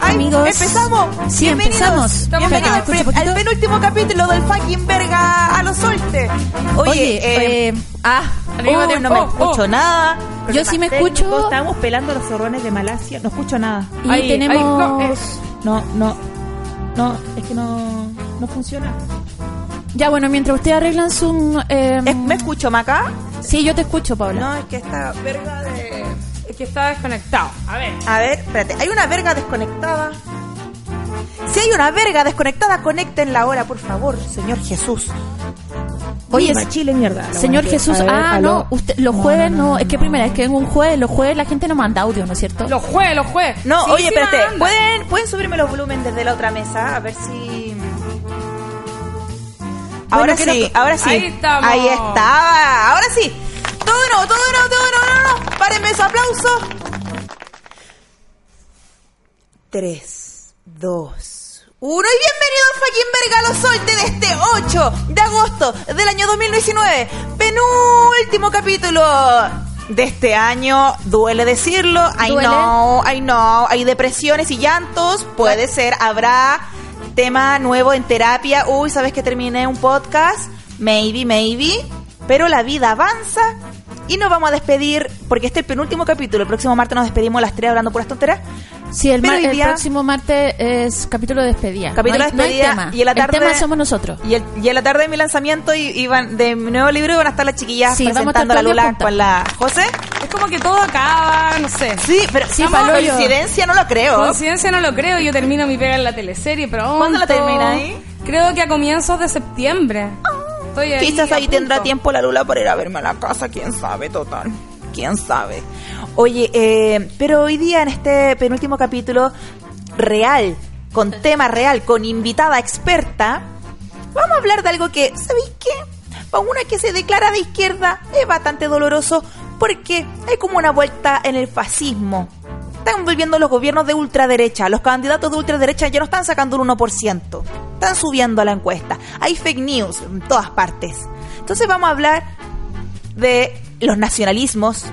Ay, amigos. Empezamos. Sí, Bienvenidos. empezamos. Bienvenidos al, poquito. al penúltimo capítulo del fucking verga a los solte. Oye, Oye, eh, eh, ah, mismo no me Oh, escucho oh. nada. Yo sí me escucho Estábamos pelando los zorrones de Malasia. No escucho nada. y Ahí, tenemos... ahí, no, eh, no, no. No, es que no, no funciona. Ya, bueno, mientras ustedes arreglan su... eh, ¿Es- ¿Me escucho, Maca? Sí, yo te escucho, Paula. No, es que esta verga de... Es que está desconectado. A ver. A ver, espérate. Hay una verga desconectada. Si hay una verga desconectada, conéctenla ahora, por favor, Señor Jesús. Oye, Viva Chile, mierda. Señor Jesús, ver, ah, no, usted, los No, jueves no, no, no, es que primera, es que en un jueves, los jueves la gente no manda audio, ¿no es cierto? Los jueves, los jueves. No, Sí, oye, sí espérate. manda. ¿Pueden, ¿Pueden subirme los volúmenes desde la otra mesa? A ver si... Ahora sí, ahora sí. Ahí estamos. Ahí estaba. Ahora sí. Todo de nuevo, todo de nuevo, todo de nuevo. No, no, no. Párenme su aplauso. Tres, dos, uno. Y fucking verga a los solte de este 8 de agosto del año 2019. Penúltimo capítulo de este año. Duele decirlo. I Duele. know, I know. Hay depresiones y llantos. Puede ser. Habrá tema nuevo en terapia. Uy, ¿sabes que terminé un podcast? Maybe, maybe. Pero la vida avanza. Y nos vamos a despedir, porque este es el penúltimo capítulo. El próximo martes nos despedimos las tres hablando puras tonteras. Sí, el, mar- hoy el día- próximo martes es capítulo de despedida. Capítulo No hay- de no despedida, tema. y en la tarde- El tema somos nosotros. Y, el- y en la tarde de mi lanzamiento y- iban, de mi nuevo libro iban a estar las chiquillas Sí, presentando la día Lula con la José. Es como que todo acaba, no sé. Sí, pero Sí, coincidencia no lo creo. Coincidencia no lo creo, yo termino mi pega en la teleserie, pero ¿Cuándo la termina ahí? Creo que a comienzos de septiembre. Estoy ahí Quizás ahí tendrá tiempo la Lula para ir a verme a la casa, quién sabe, total. Quién sabe. Oye, eh, pero hoy día en este penúltimo capítulo real, con tema real, con invitada experta, vamos a hablar de algo que, ¿sabéis qué? Para una que se declara de izquierda es bastante doloroso porque hay como una vuelta en el fascismo. Están volviendo los gobiernos de ultraderecha. Los candidatos de ultraderecha ya no están sacando un 1%. Están subiendo a la encuesta. Hay fake news en todas partes. Entonces vamos a hablar de los nacionalismos,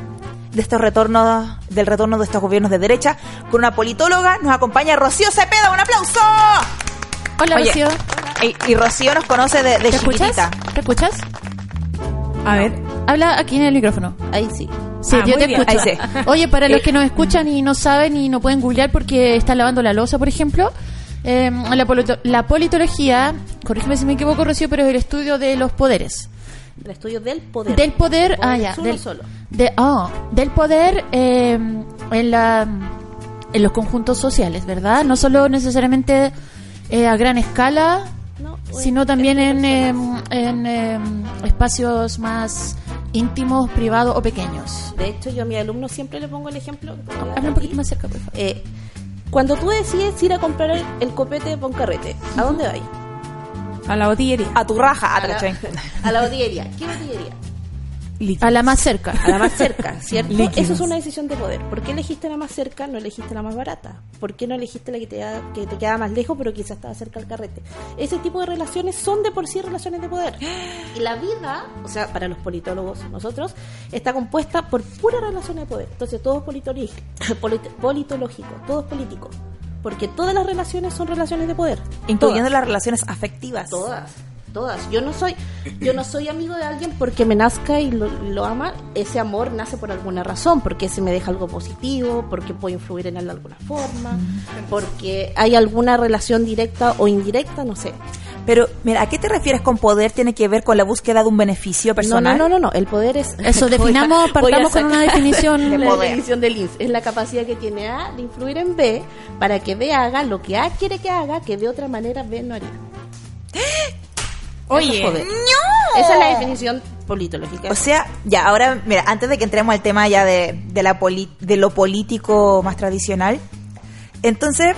de estos retornos, del retorno de estos gobiernos de derecha, con una politóloga. Nos acompaña Rocío Cepeda. ¡Un aplauso! Hola, Oye, Rocío. Y, y Rocío nos conoce de, de ¿Te escuchas? chiquitita. ¿Te escuchas? A ver. Habla aquí en el micrófono. Ahí sí. Sí, Ah, yo te bien. escucho. Ahí sí. Oye, para los Eh, que nos escuchan y no saben y no pueden googlear porque están lavando la losa, por ejemplo, eh, la, polito- la politología, corrígeme si me equivoco, Rocío, pero es el estudio de los poderes. El estudio del poder. Del poder, Poder ah, ya, es uno del, solo. de- ah, del poder eh, en, la, en los conjuntos sociales, ¿verdad? No solo necesariamente eh, a gran escala, No, sino también en, eh, en eh, espacios más íntimos, privados o pequeños. De hecho, yo a mis alumnos siempre le pongo el ejemplo. Habla un poquito más cerca, por favor. Cuando tú decides ir a comprar el, el copete para un carrete, ¿a dónde vas? A la botillería. A tu raja, a A la, Trachén. a la botillería. ¿Qué botillería? A la más cerca. A la más cerca, ¿cierto? Líquidos. Eso es una decisión de poder. ¿Por qué elegiste la más cerca, no elegiste la más barata? ¿Por qué no elegiste la que te, que te queda más lejos, pero quizás estaba cerca al carrete? Ese tipo de relaciones son de por sí relaciones de poder. Y la vida, o sea, para los politólogos, nosotros, está compuesta por puras relaciones de poder. Entonces, todo es polit- politológico, todo es político. Porque todas las relaciones son relaciones de poder. Incluyendo Todas. las relaciones afectivas. Todas, todas. Yo no soy, yo no soy amigo de alguien porque me nazca y lo, lo ama. Ese amor nace por alguna razón, porque se me deja algo positivo, porque puedo influir en él de alguna forma, porque hay alguna relación directa o indirecta, no sé. Pero, mira, ¿a qué te refieres con poder? ¿Tiene que ver con la búsqueda de un beneficio personal? no, no, no, no. El poder es. Eso, definamos, partamos con una definición La poder. definición de Linz es la capacidad que tiene A de influir en B para que B haga lo que A quiere que haga, que de otra manera B no haría. Eso es Oye. Esa es la definición politológica. O sea, ya, ahora, mira, antes de que entremos al tema ya de, de, la poli- de lo político más tradicional, entonces,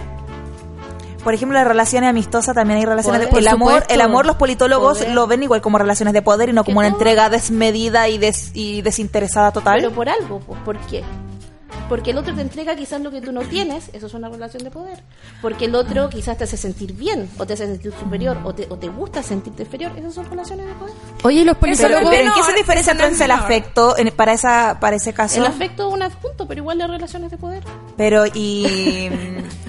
por ejemplo, las relaciones amistosas también hay relaciones de Poder. el Por amor, supuesto. el amor los politólogos Poder. lo ven igual como relaciones de poder y no como una entrega desmedida y, des- y desinteresada total. Pero por algo, pues, ¿por qué? Porque el otro te entrega quizás lo que tú no tienes, eso es una relación de poder. Porque el otro quizás te hace sentir bien, o te hace sentir superior, o te, o te gusta sentirte inferior, esas son relaciones de poder. Oye, los pero, politólogos... pero ¿en qué se diferencia entonces el afecto en- para esa para ese caso? El afecto es un adjunto, pero igual de relaciones de poder. Pero y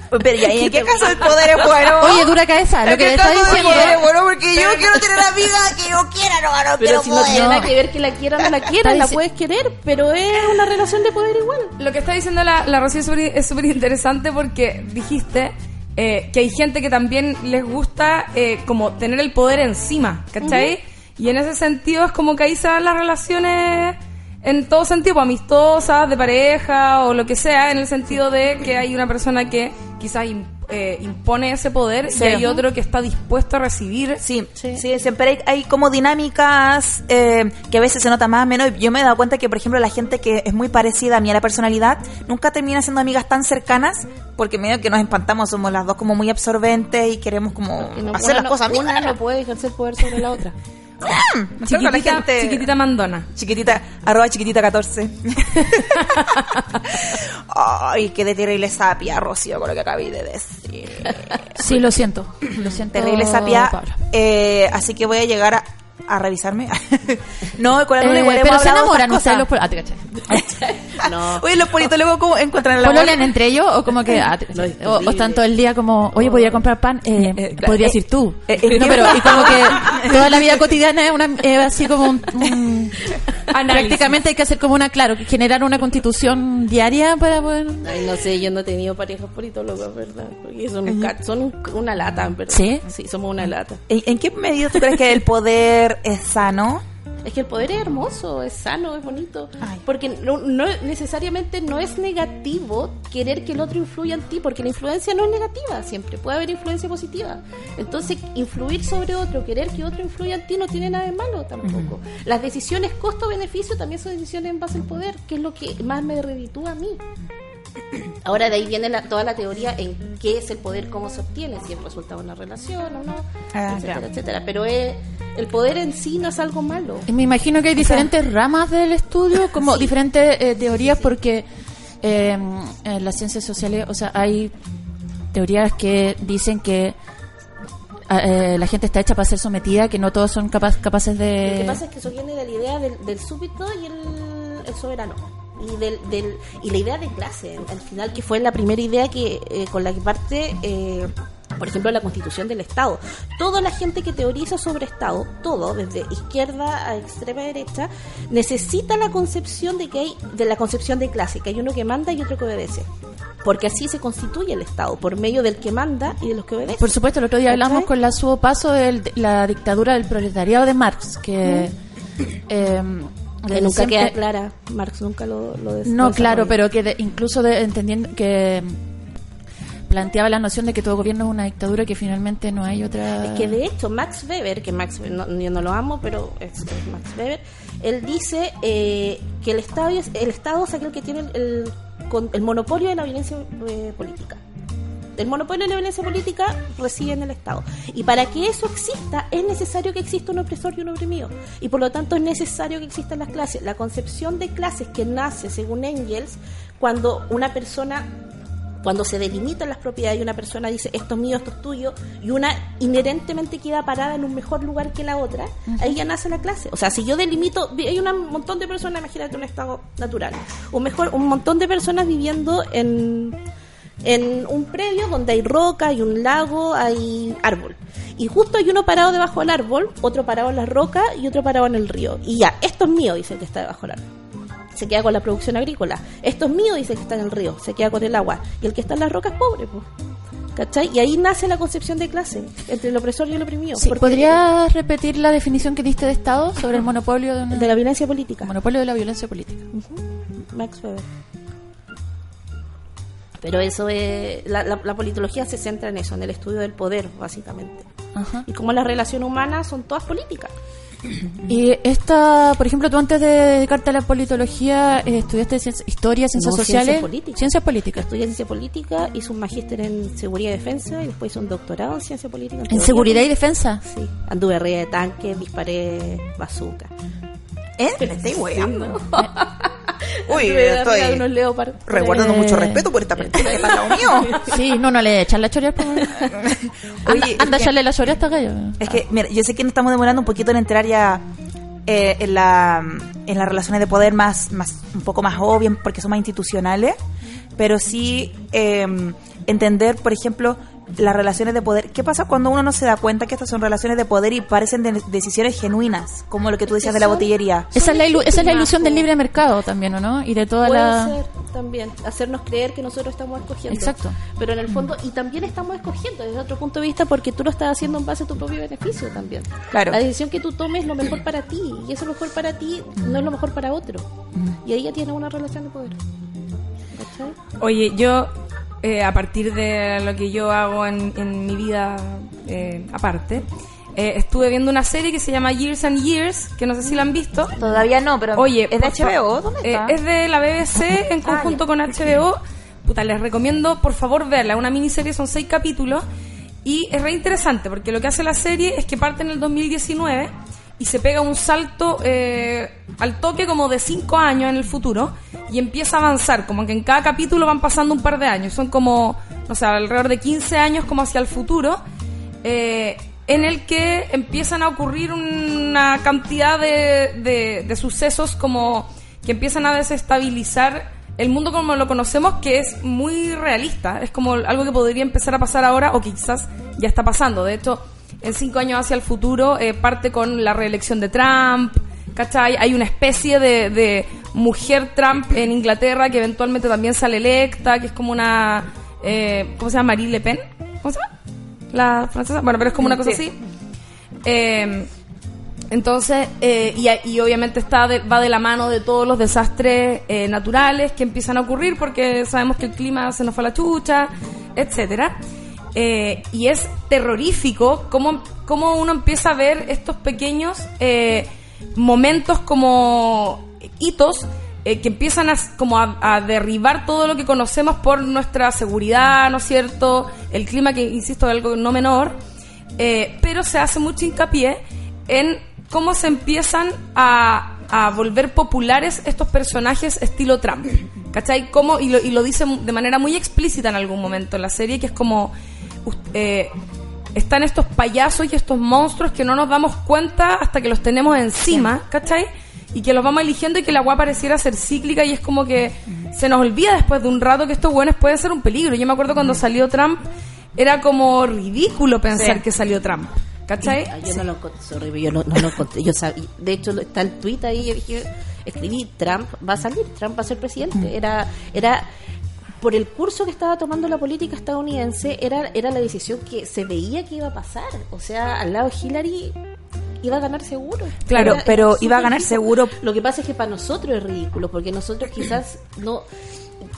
Pero ¿y ahí en qué caso el poder es bueno? Oye, dura cabeza, lo ¿En que le está diciendo. poder es bueno? Porque yo quiero tener amiga que yo quiera, no, no Pero quiero si no poder. tiene nada que ver que la quiera o no la quiera, la puedes querer, pero es una relación de poder igual. Lo que está diciendo la, la Rocío es súper- es súper interesante porque dijiste eh, que hay gente que también les gusta eh, como tener el poder encima, ¿cachai? Y en ese sentido es como que ahí se dan las relaciones en todo sentido, amistosas, de pareja o lo que sea, en el sentido de que hay una persona que quizás eh, impone ese poder Sí. y hay otro que está dispuesto a recibir. Sí, sí, siempre hay, hay como dinámicas eh, que a veces se nota más o menos. Yo me he dado cuenta que, por ejemplo, la gente que es muy parecida a mí a la personalidad nunca termina siendo amigas tan cercanas porque medio que nos espantamos, somos las dos como muy absorbentes y queremos como no- hacer una las cosas Una no puede ejercer poder sobre la otra. La Chiquitita, gente- chiquitita mandona. Chiquitita, arroba chiquitita 14. Ay, qué de terrible sapia, Rocío, con lo que acabé de decir. Sí, lo siento. Lo siento. Terrible sapia. Eh, así que voy a llegar a, a revisarme. no, con la Luna Eh, igual pero se enamoran ustedes los ah, te caché. No. Oye, los politólogos ¿cómo encuentran el amor? ¿Pololean entre ellos o como que ah, o, o están todo el día como, oye, podría comprar pan? Eh, Eh, claro, podrías eh, ir tú. eh, eh, no, pero y como que toda la vida cotidiana es una, es así como un, un- prácticamente hay que hacer como una, claro, generar una constitución diaria para poder... Ay, no sé, yo no he tenido parejas politólogos, ¿verdad? Porque son, un son un- una lata, ¿verdad? ¿Sí? Sí, somos una lata. ¿En, en qué medida tú crees que el poder es sano? Es que el poder es hermoso, es sano, es bonito. Ay. Porque no, no- necesariamente no es negativo querer que el otro influya en ti, porque la influencia no es negativa siempre, puede haber influencia positiva. Entonces, influir sobre otro, querer que otro influya en ti no tiene nada de malo tampoco. Las decisiones costo-beneficio también son decisiones en base al poder, que es lo que más me reditúa a mí. Ahora de ahí viene la- toda la teoría en qué es el poder, cómo se obtiene, si es resultado de una relación o no, Ah, etcétera, ya. etcétera. Pero es- el poder en sí no es algo malo. Y Me imagino que hay diferentes ramas del estudio, como diferentes eh, teorías, porque eh, en las ciencias sociales, o sea, hay teorías que dicen que ah, eh, la gente está hecha para ser sometida, que no todos son capaz- capaces Lo que de... pasa es que eso viene de la idea del, del súbdito y el, el soberano. Y, del, del, y la idea de clase, al final, que fue la primera idea que eh, con la que parte, eh, por ejemplo, la constitución del Estado. Toda la gente que teoriza sobre Estado, todo, desde izquierda a extrema derecha, necesita la concepción de que hay, de la concepción de clase, que hay uno que manda y otro que obedece. Porque así se constituye el Estado, por medio del que manda y de los que obedecen. Por supuesto, el otro día hablamos ¿Cachai? con la subo paso de la dictadura del proletariado de Marx, que... eh, que nunca queda clara, Marx nunca lo, lo des- No, lo claro, pero que de- incluso de- entendiendo que planteaba la noción de que todo gobierno es una dictadura que finalmente no hay otra Es que de hecho Max Weber, que Max no, yo no lo amo, pero es, es Max Weber, él dice eh, que el Estado es, el Estado es aquel que tiene el, el, el monopolio de la violencia eh, política. El monopolio de la violencia política reside en el Estado. Y para que eso exista, es necesario que exista un opresor y un oprimido. Y por lo tanto es necesario que existan las clases. La concepción de clases que nace, según Engels, cuando una persona cuando se delimitan las propiedades y una persona dice esto es mío, esto es tuyo, y una inherentemente queda parada en un mejor lugar que la otra, ahí ya nace la clase. O sea, si yo delimito, hay un montón de personas, imagínate un estado natural, un mejor, un montón de personas viviendo en, en un predio donde hay roca, hay un lago, hay árbol. Y justo hay uno parado debajo del árbol, otro parado en la roca y otro parado en el río. Y ya, esto es mío, dice el que está debajo del árbol se queda con la producción agrícola. Esto es mío, dice que está en el río, se queda con el agua. Y el que está en las rocas es pobre, pues. ¿Cachai? Y ahí nace la concepción de clase, entre el opresor y el oprimido. Sí, ¿Podrías repetir la definición que diste de Estado sobre el monopolio de, una- De la violencia política. monopolio de la violencia política? Max Weber. Pero eso es. La, la- la politología se centra en eso, en el estudio del poder, básicamente. Ajá. Y como las relaciones humanas son todas políticas. Y esta, por ejemplo, tú antes de dedicarte a la politología eh, estudiaste ciencia- historia, ciencias No, sociales, ciencias políticas. ciencias políticas. Estudié ciencia política, hice un magíster en seguridad y defensa y después hice un doctorado en ciencia política. En seguridad y política. defensa. Sí, anduve arriba de tanques, disparé bazooka. ¿Eh? Me estoy weando. Uy, estoy unos leopardos. resguardando Eh. mucho respeto por esta persona que lado mío. Sí, no, no le echan la choria. pues. Oye, anda, anda a que- echarle la choria a esta gallo. Es que, mira, yo sé que nos estamos demorando un poquito en entrar ya eh, en, la, en las relaciones de poder más, más un poco más obvias porque son más institucionales, pero sí eh, entender, por ejemplo, las relaciones de poder. ¿Qué pasa cuando uno no se da cuenta que estas son relaciones de poder y parecen de- decisiones genuinas, como lo que tú decías de la botillería? Esa es, la ilu- esa es la ilusión del libre mercado también, ¿o no? Y de toda Puede la... ser también, hacernos creer que nosotros estamos escogiendo. Exacto. Pero en el fondo, y también estamos escogiendo desde otro punto de vista porque tú lo estás haciendo en base a tu propio beneficio también. Claro. La decisión que tú tomes es lo mejor para ti y eso mejor para ti no es lo mejor para otro. Y ahí ya tienes una relación de poder. ¿Cachai? Oye, yo, eh, a partir de lo que yo hago en, en mi vida eh, aparte, eh, estuve viendo una serie que se llama Years and Years, que no sé si la han visto. Todavía no, pero Oye, ¿es de HBO? ¿Dónde eh, está? es de la BBC en conjunto con HBO. Puta, les recomiendo por favor verla. Una miniserie, son seis capítulos. Y es re interesante porque lo que hace la serie es que parte en el 2019 y se pega un salto eh, al toque como de cinco años en el futuro y empieza a avanzar. Como que en cada capítulo van pasando un par de años. Son como, no sé, alrededor de 15 años como hacia el futuro. eh, en el que empiezan a ocurrir una cantidad de, de- sucesos como que empiezan a desestabilizar el mundo como lo conocemos, que es muy realista. Es como algo que podría empezar a pasar ahora o quizás ya está pasando. De hecho, en cinco años hacia el futuro eh, parte con la reelección de Trump. ¿Cachai? Hay una especie de, de mujer Trump en Inglaterra que eventualmente también sale electa, que es como una... eh, ¿Cómo se llama? Marie Le Pen. ¿Cómo se llama? La francesa. Bueno, pero es como una cosa así. Eh, entonces, eh, y, y obviamente está de- va de la mano de todos los desastres eh, naturales que empiezan a ocurrir porque sabemos que el clima se nos fue a la chucha, etcétera. Eh, y es terrorífico cómo, cómo uno empieza a ver estos pequeños eh, momentos como hitos eh, que empiezan a, como a, derribar todo lo que conocemos por nuestra seguridad, ¿no es cierto? El clima, que insisto, es algo no menor, pero se hace mucho hincapié en cómo se empiezan a, a volver populares estos personajes estilo Trump. ¿Cachai? Cómo, y, lo, y lo dice de manera muy explícita en algún momento en la serie, que es como... eh, están estos payasos y estos monstruos que no nos damos cuenta hasta que los tenemos encima, ¿cachai? Y que los vamos eligiendo y que la agua pareciera ser cíclica y es como que se nos olvida después de un rato que estos buenos pueden ser un peligro. Yo me acuerdo cuando salió Trump, era como ridículo pensar Sí. que salió Trump, ¿cachai? Yo no lo sorry, yo no, no lo encontré. Yo sabía, de hecho, está el tweet ahí. Yo dije, escribí: Trump va a salir, Trump va a ser presidente. Era, era por el curso que estaba tomando la política estadounidense, era, era la decisión que se veía que iba a pasar. O sea, al lado de Hillary iba a ganar seguro. Claro, Era- pero iba a ganar seguro. Lo que pasa es que para nosotros es ridículo, porque nosotros quizás no.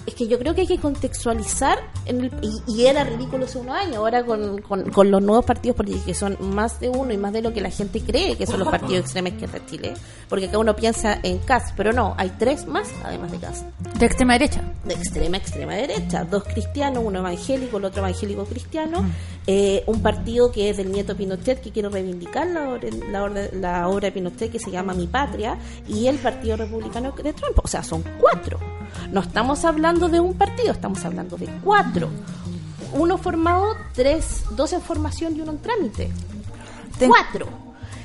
Es que yo creo que hay que contextualizar, en el- y, y era ridículo hace unos años, ahora con, con, con los nuevos partidos políticos, que son más de uno y más de lo que la gente cree que son los partidos extrema izquierda de Chile, porque cada uno piensa en CAS, pero no, hay tres más además de CAS De extrema derecha. de extrema extrema derecha, dos cristianos, uno evangélico, el otro evangélico cristiano, eh, un partido que es del nieto Pinochet que quiere reivindicar la, la, la obra de Pinochet que se llama Mi Patria y el Partido Republicano de Trump, o sea, son cuatro. No estamos hablando de un partido, estamos hablando de cuatro. Uno formado, tres, dos en formación y uno en trámite. Ten- Cuatro.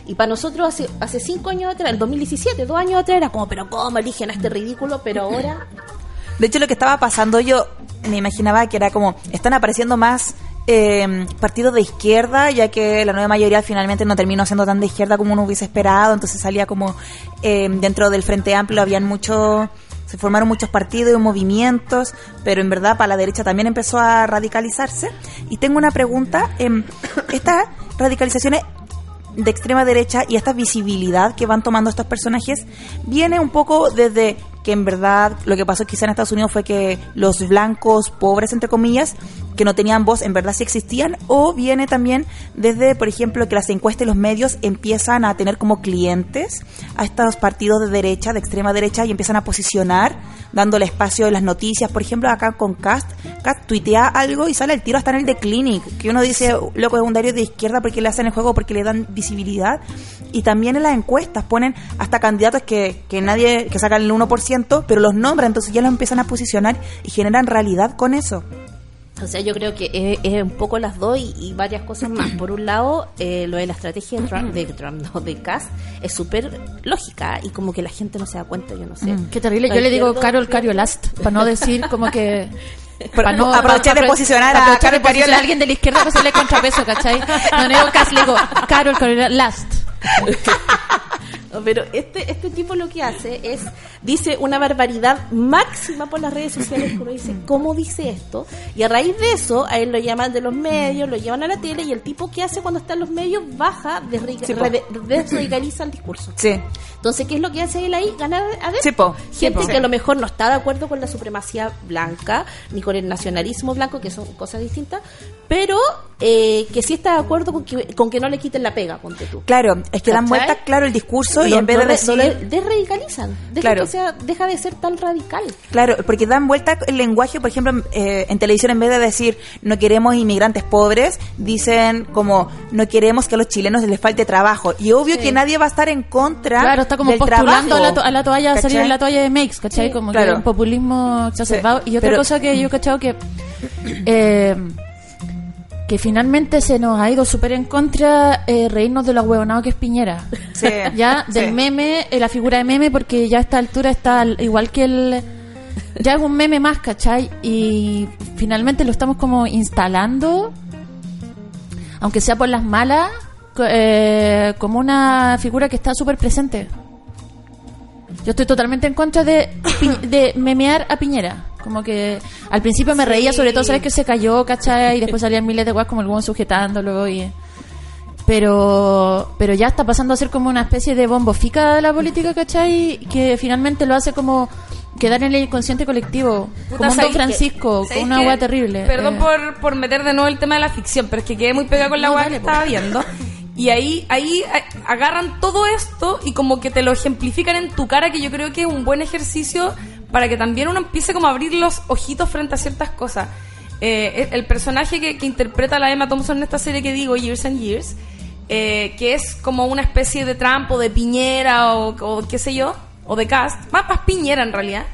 Y para nosotros hace, hace cinco años atrás, el 2017, dos años atrás, era como, pero ¿cómo eligen a este ridículo? Pero ahora De hecho, lo que estaba pasando, yo me imaginaba que era como, están apareciendo más eh, partidos de izquierda, ya que la nueva mayoría finalmente no terminó siendo tan de izquierda como uno hubiese esperado, entonces salía como eh, dentro del Frente Amplio habían muchos, se formaron muchos partidos y movimientos, pero en verdad para la derecha también empezó a radicalizarse. Y tengo una pregunta, em, estas radicalizaciones de extrema derecha y esta visibilidad que van tomando estos personajes viene un poco desde que en verdad lo que pasó quizá en Estados Unidos fue que los blancos pobres entre comillas que no tenían voz en verdad sí existían. O viene también desde por ejemplo que las encuestas y los medios empiezan a tener como clientes a estos partidos de derecha de extrema derecha y empiezan a posicionar dándole espacio en las noticias. Por ejemplo acá con Cast Cast tuitea algo y sale el tiro hasta en el de Clinic que uno dice loco es un diario de izquierda porque le hacen el juego porque le dan visibilidad y también en las encuestas ponen hasta candidatos que, que nadie que sacan el 1% pero los nombran entonces ya los empiezan a posicionar y generan realidad con eso O sea, yo creo que es, es un poco las dos y, y varias cosas más. Por un lado, eh, lo de la estrategia de Trump, de, Trump, no, de Cast es súper lógica y como que la gente no se da cuenta, yo no sé. Mm, qué terrible. Yo le digo Carol Cariolast, para no decir como que... Para no- aprovechar de posicionar para a Carol Cariola. a alguien de la izquierda para hacerle contrapeso, ¿cachai? No, no digo Cas, le digo Carol Cariolast. Pero este, este tipo lo que hace es, dice una barbaridad máxima por las redes sociales, que uno dice, ¿cómo dice esto? Y a raíz de eso, a él lo llaman de los medios, lo llevan a la tele, y el tipo que hace cuando está en los medios baja, desriga- Sí, desradicaliza el discurso. Sí. Entonces, ¿qué es lo que hace él ahí? Ganar adentro. Sí, po. Gente Sí, que a lo mejor no está de acuerdo con la supremacía blanca, ni con el nacionalismo blanco, que son cosas distintas, pero eh, que sí está de acuerdo con que, con que no le quiten la pega, ponte tú. Claro, es que dan vuelta claro el discurso y en vez de decir... desradicalizan. Deja, Claro. que sea, deja de ser tan radical. Claro, porque dan vuelta el lenguaje, por ejemplo, eh, en televisión en vez de decir no queremos inmigrantes pobres, dicen como no queremos que a los chilenos les falte trabajo. Y obvio que nadie va a estar en contra Claro, está como postulando a la, to- a la toalla, salir en la toalla de Makes, ¿cachai? Sí, como claro. que un populismo exacerbado. Sí, y otra pero- cosa que yo he cachado que... eh, que finalmente se nos ha ido súper en contra eh, reírnos de lo huevonado que es Piñera. Sí, ya del sí. meme, eh, la figura de meme, porque ya a esta altura está al- igual que el... Ya es un meme más, ¿cachai? Y finalmente lo estamos como instalando, aunque sea por las malas, eh, como una figura que está súper presente. Yo estoy totalmente en contra de, de memear a Piñera. Como que al principio me reía, sobre todo, ¿sabes? Que se cayó, ¿cachai? Y después salían miles de guas como el buen sujetándolo y... Pero, pero ya está pasando a ser como una especie de bombofica de la política, ¿cachai? Que finalmente lo hace como quedar en el inconsciente colectivo. Puta, como un ¿sabes Don? Francisco, ¿Sabes con una agua terrible. Perdón Eh, por, por meter de nuevo el tema de la ficción, pero es que quedé muy pegada con la No, agua dale, que estaba viendo. Y ahí, ahí eh, agarran todo esto y como que te lo ejemplifican en tu cara, que yo creo que es un buen ejercicio para que también uno empiece como a abrir los ojitos frente a ciertas cosas. Eh, el personaje que, que interpreta la Emma Thompson en esta serie que digo, Years and Years, eh, que es como una especie de Trump o de Piñera o, qué sé yo, o de Cast, más, más Piñera en realidad,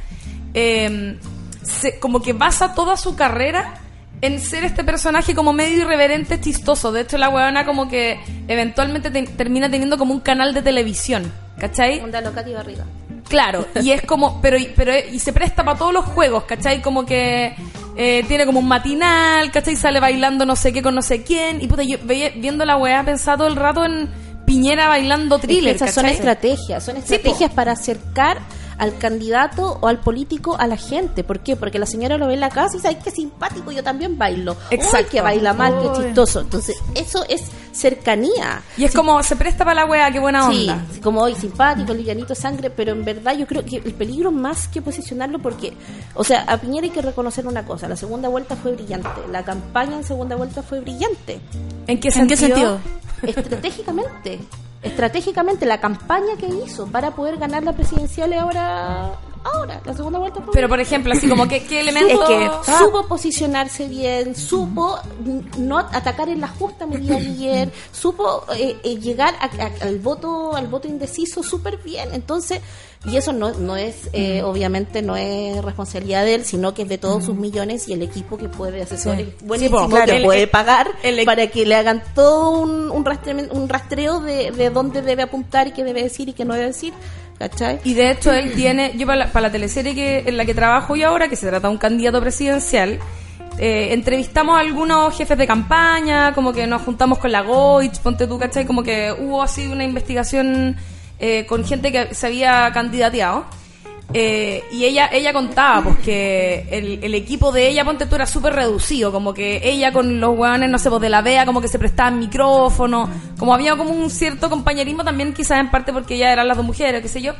como que basa toda su carrera en ser este personaje como medio irreverente, chistoso. De hecho, la huevona como que eventualmente te- termina teniendo como un canal de televisión, ¿cachai? Onda loca y barriga. Claro, y es como, pero, pero y se presta para todos los juegos, ¿cachai? Como que eh, tiene como un matinal, ¿cachai? Sale bailando no sé qué con no sé quién. Y puta, yo veía- viendo la weá pensaba todo el rato en Piñera bailando Es que thriller, esas son estrategias, son estrategias para acercar al candidato o al político a la gente. ¿Por qué? Porque la señora lo ve en la casa y dice, ay, qué simpático, yo también bailo. Exacto. Uy, que baila mal, Uy. qué chistoso. Entonces, eso es cercanía. Y es como, se presta para la weá, qué buena Sí, onda. como hoy simpático, livianito sangre, pero en verdad yo creo que el peligro más que posicionarlo porque, o sea, a Piñera hay que reconocer una cosa, la segunda vuelta fue brillante, la campaña en segunda vuelta fue brillante, ¿En qué ¿En sentido? qué sentido? estratégicamente, estratégicamente la campaña que hizo para poder ganar la presidencial ahora, ahora, la segunda vuelta Pero por ejemplo, así como que qué elemento... Es que- supo posicionarse bien, supo no atacar en la justa medida ayer, supo eh, eh, llegar a- a- al voto al voto indeciso súper bien. Entonces, y eso no, no es, eh, obviamente, no es responsabilidad de él, sino que es de todos sus millones y el equipo que puede asesorar, Sí. buenísimo, Sí, po, claro. que El- puede el- pagar el- para que le hagan todo un, un, rastre- un rastreo de, de dónde debe apuntar y qué debe decir y qué no debe decir. ¿Cachai? Y de hecho él tiene, yo para la, para la teleserie que, en la que trabajo yo ahora, que se trata de un candidato presidencial, eh, entrevistamos a algunos jefes de campaña, como que nos juntamos con la Goich, ponte tú, ¿cachai? Como que hubo así una investigación eh, con gente que se había candidateado. Eh, y ella ella contaba pues que el, el equipo de ella ponte tú era súper reducido como que ella con los hueones no sé pues de la vea como que se prestaban micrófono como había como un cierto compañerismo también quizás en parte porque ya eran las dos mujeres qué sé yo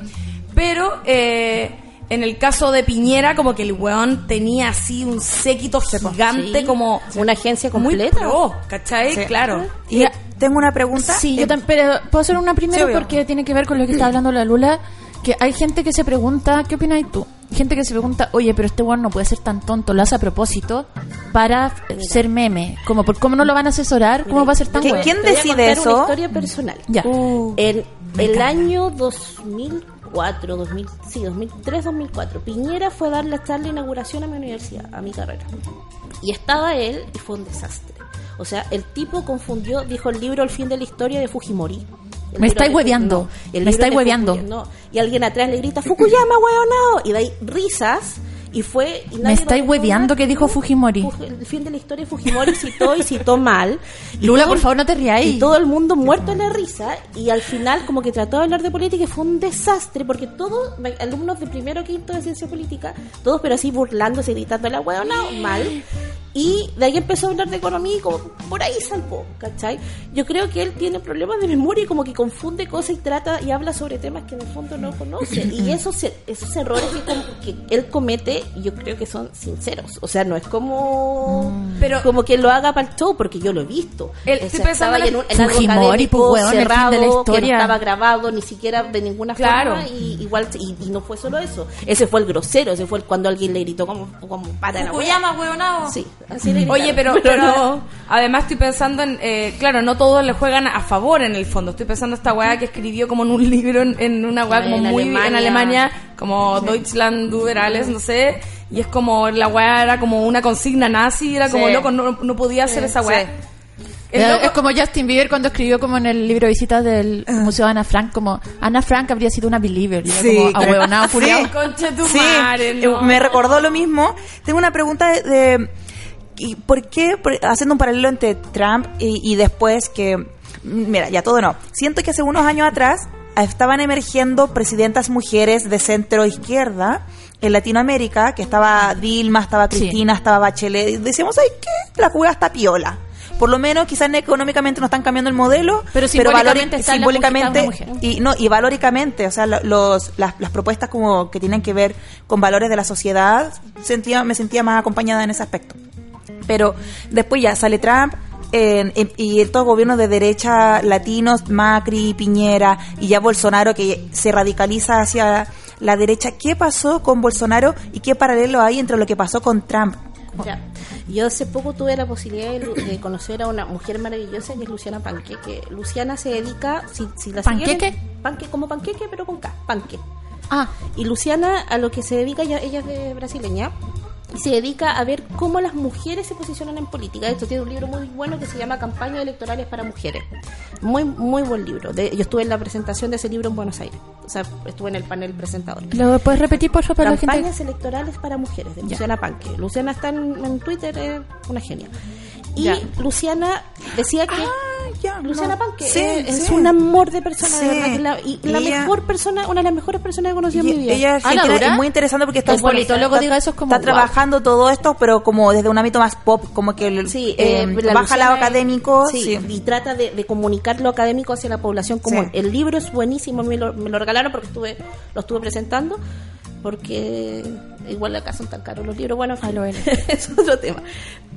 pero eh, en el caso de Piñera como que el hueón tenía así un séquito gigante Sí, como una agencia muy completa. pro ¿cachai? Sí. claro Y tengo una pregunta. Sí, Eh, yo también, pero puedo hacer una primero Sí, porque tiene que ver con lo que está hablando la Lula, que hay gente que se pregunta, ¿qué opinas tú? Gente que se pregunta, oye, pero este weón no puede ser tan tonto, lo hace a propósito para eh, ser meme. Como, ¿por ¿Cómo no lo van a asesorar? ¿Cómo va a ser tan ¿Qué- weón? quién Te voy a decide eso? Una historia personal. Ya. Uh, el encanta. añ 2004, 2000, sí, 2003, 2004. Piñera fue a dar la charla de inauguración a mi universidad, a mi carrera. Y estaba él y fue un desastre. O sea, el tipo confundió, dijo el libro El fin de la historia de Fujimori. El Me estáis hueveando. no, Me estáis hueveando. No. Y alguien atrás le grita, Fukuyama, hueonao. Y de ahí risas. Y fue. y lo estáis hueveando que dijo Fujimori. Fuj- El fin de la historia de Fujimori citó y citó mal. Y Lula, todo por favor, no te ríais. Y todo el mundo muerto de la risa. Y al final, como que trató de hablar de política y fue un desastre. Porque todos, alumnos de primero quinto de ciencia política, todos, pero así burlándose, gritando la hueona, mal. Y de ahí empezó a hablar de economía y como por ahí salpó, ¿cachai? Yo creo que él tiene problemas de memoria y como que confunde cosas y trata y habla sobre temas que en el fondo no conoce. Y esos, e- esos errores que, él comete, yo creo que son sinceros. O sea, no es como, Pero- como que lo haga para el show, porque yo lo he visto. Él- O sea, estaba en un, en algo Fujimori, académico, pues, weón, el fin de la cerrado, que no estaba grabado ni siquiera de ninguna Claro. forma y igual y, y no fue solo eso ese fue el grosero ese fue el cuando alguien le gritó como, como para la wea. hueonado. sí así le Oye, pero, pero además estoy pensando en, eh, claro, no todos le juegan a favor en el fondo. Estoy pensando esta weá que escribió como en un libro, en, en una weá como En muy en Alemania. Alemania, como Deutschland über alles, no sé. Y es como, la weá era como una consigna nazi, era como Sí. loco, no, no podía hacer esa weá. Sí. Es Eh, Es como Justin Bieber cuando escribió como en el libro de visitas del Museo de Ana Frank, como Ana Frank habría sido una believer. Sí. como ahueonado, Sí. Sí, madre, eh, no. me recordó lo mismo. Tengo una pregunta de, de- ¿y ¿por qué, por- haciendo un paralelo entre Trump y, y después que, mira, ya todo no. Siento que hace unos años atrás estaban emergiendo presidentas mujeres de centro izquierda en Latinoamérica, que estaba Dilma, estaba Sí. Cristina, estaba Bachelet, y decíamos, ay, ¿qué? La juega está piola. Por lo menos quizás económicamente no están cambiando el modelo, Pero simbólicamente la simbólicamente y no y valóricamente o sea lo- los las, las propuestas como que tienen que ver con valores de la sociedad sentía me sentía más acompañada en ese aspecto pero después ya sale Trump en- en- y estos gobiernos de derecha latinos Macri Piñera y ya Bolsonaro que se radicaliza hacia la derecha qué pasó con Bolsonaro y qué paralelo hay entre lo que pasó con Trump Ya. Yo hace poco tuve la posibilidad de, conocer a una mujer maravillosa que es Luciana Panque. Que Luciana se dedica, si, si la siguen- ¿Panqueque? panque como panqueque, pero con K, panque. Ah, Y Luciana a lo que se dedica, ella, ella es de brasileña, y se dedica a ver cómo las mujeres se posicionan en política. Esto tiene un libro muy bueno que se llama Campañas Electorales para Mujeres. Muy, muy buen libro. De- yo estuve en la presentación de ese libro en Buenos Aires. O sea, estuve en el panel presentador. ¿lo puedes repetir por favor para la gente? Campañas electorales para mujeres, de Luciana Panque. Luciana está en, en Twitter, es una genia. Y Ya. Luciana decía que ya, Luciana no. Sí, es, un amor de persona, Sí. de verdad, que la- y la Ella- mejor persona, una de las mejores personas que he conocido en mi vida. ella es Ah, muy interesante porque está Que el politólogo está- diga eso es como, está wow. trabajando todo esto pero como desde un ámbito más pop como que el- Sí, eh, eh, la baja Luciana lado es- académico sí, sí. y trata de, de comunicar lo académico hacia la población común. Sí. El libro es buenísimo, me lo, me lo regalaron porque estuve lo estuve presentando, porque igual acá son tan caros los libros, bueno, Ah, lo es. es otro tema.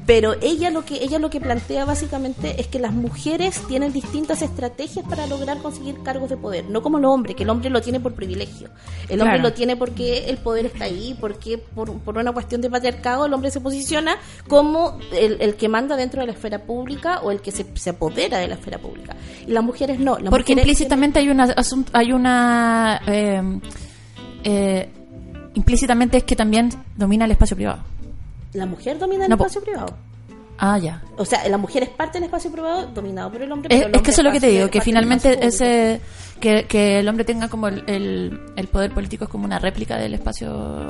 Pero ella lo que ella lo que plantea básicamente es que las mujeres tienen distintas estrategias para lograr conseguir cargos de poder, no como el hombre, que el hombre lo tiene por privilegio. El hombre Claro. lo tiene porque el poder está ahí, porque por, por una cuestión de patriarcado el hombre se posiciona como el, el que manda dentro de la esfera pública o el que se, se apodera de la esfera pública. Y las mujeres no. Las Porque mujeres implícitamente hay una hay una eh, eh, implícitamente es que también domina el espacio privado. La mujer domina el No, espacio privado. Ah, ya. O sea, la mujer es parte del espacio privado dominado por el hombre. Es, pero es que eso es lo que te digo, que finalmente ese que, que el hombre tenga como el, el, el poder político es como una réplica del espacio.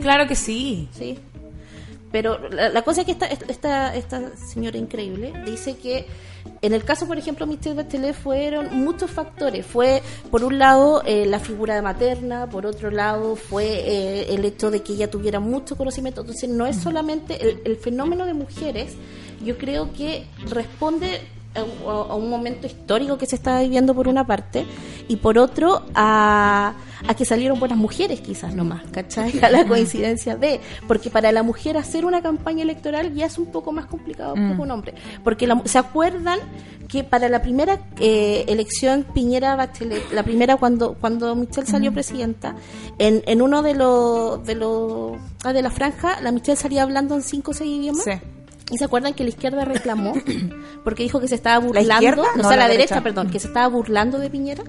Claro que sí. Sí. Pero la, la cosa es que esta, esta, esta señora increíble dice que en el caso, por ejemplo, Michelle Bachelet fueron muchos factores. Fue, por un lado, eh, la figura materna, por otro lado, fue eh, el hecho de que ella tuviera mucho conocimiento. Entonces, no es solamente el, el fenómeno de mujeres, yo creo que responde a, un momento histórico que se está viviendo por una parte y por otro a, a que salieron buenas mujeres quizás nomás, ¿cachai? A la coincidencia de, porque para la mujer hacer una campaña electoral ya es un poco más complicado que un hombre, porque la se acuerdan que para la primera eh, elección Piñera Bachelet, la primera cuando cuando Michelle salió presidenta, en, en uno de los de los ah, de la franja, la Michelle salía hablando en cinco o seis idiomas. Sí. ¿Y se acuerdan que la izquierda reclamó? Porque dijo que se estaba burlando. No, No, o sea, la la derecha, derecha. perdón, que se estaba burlando de Piñera.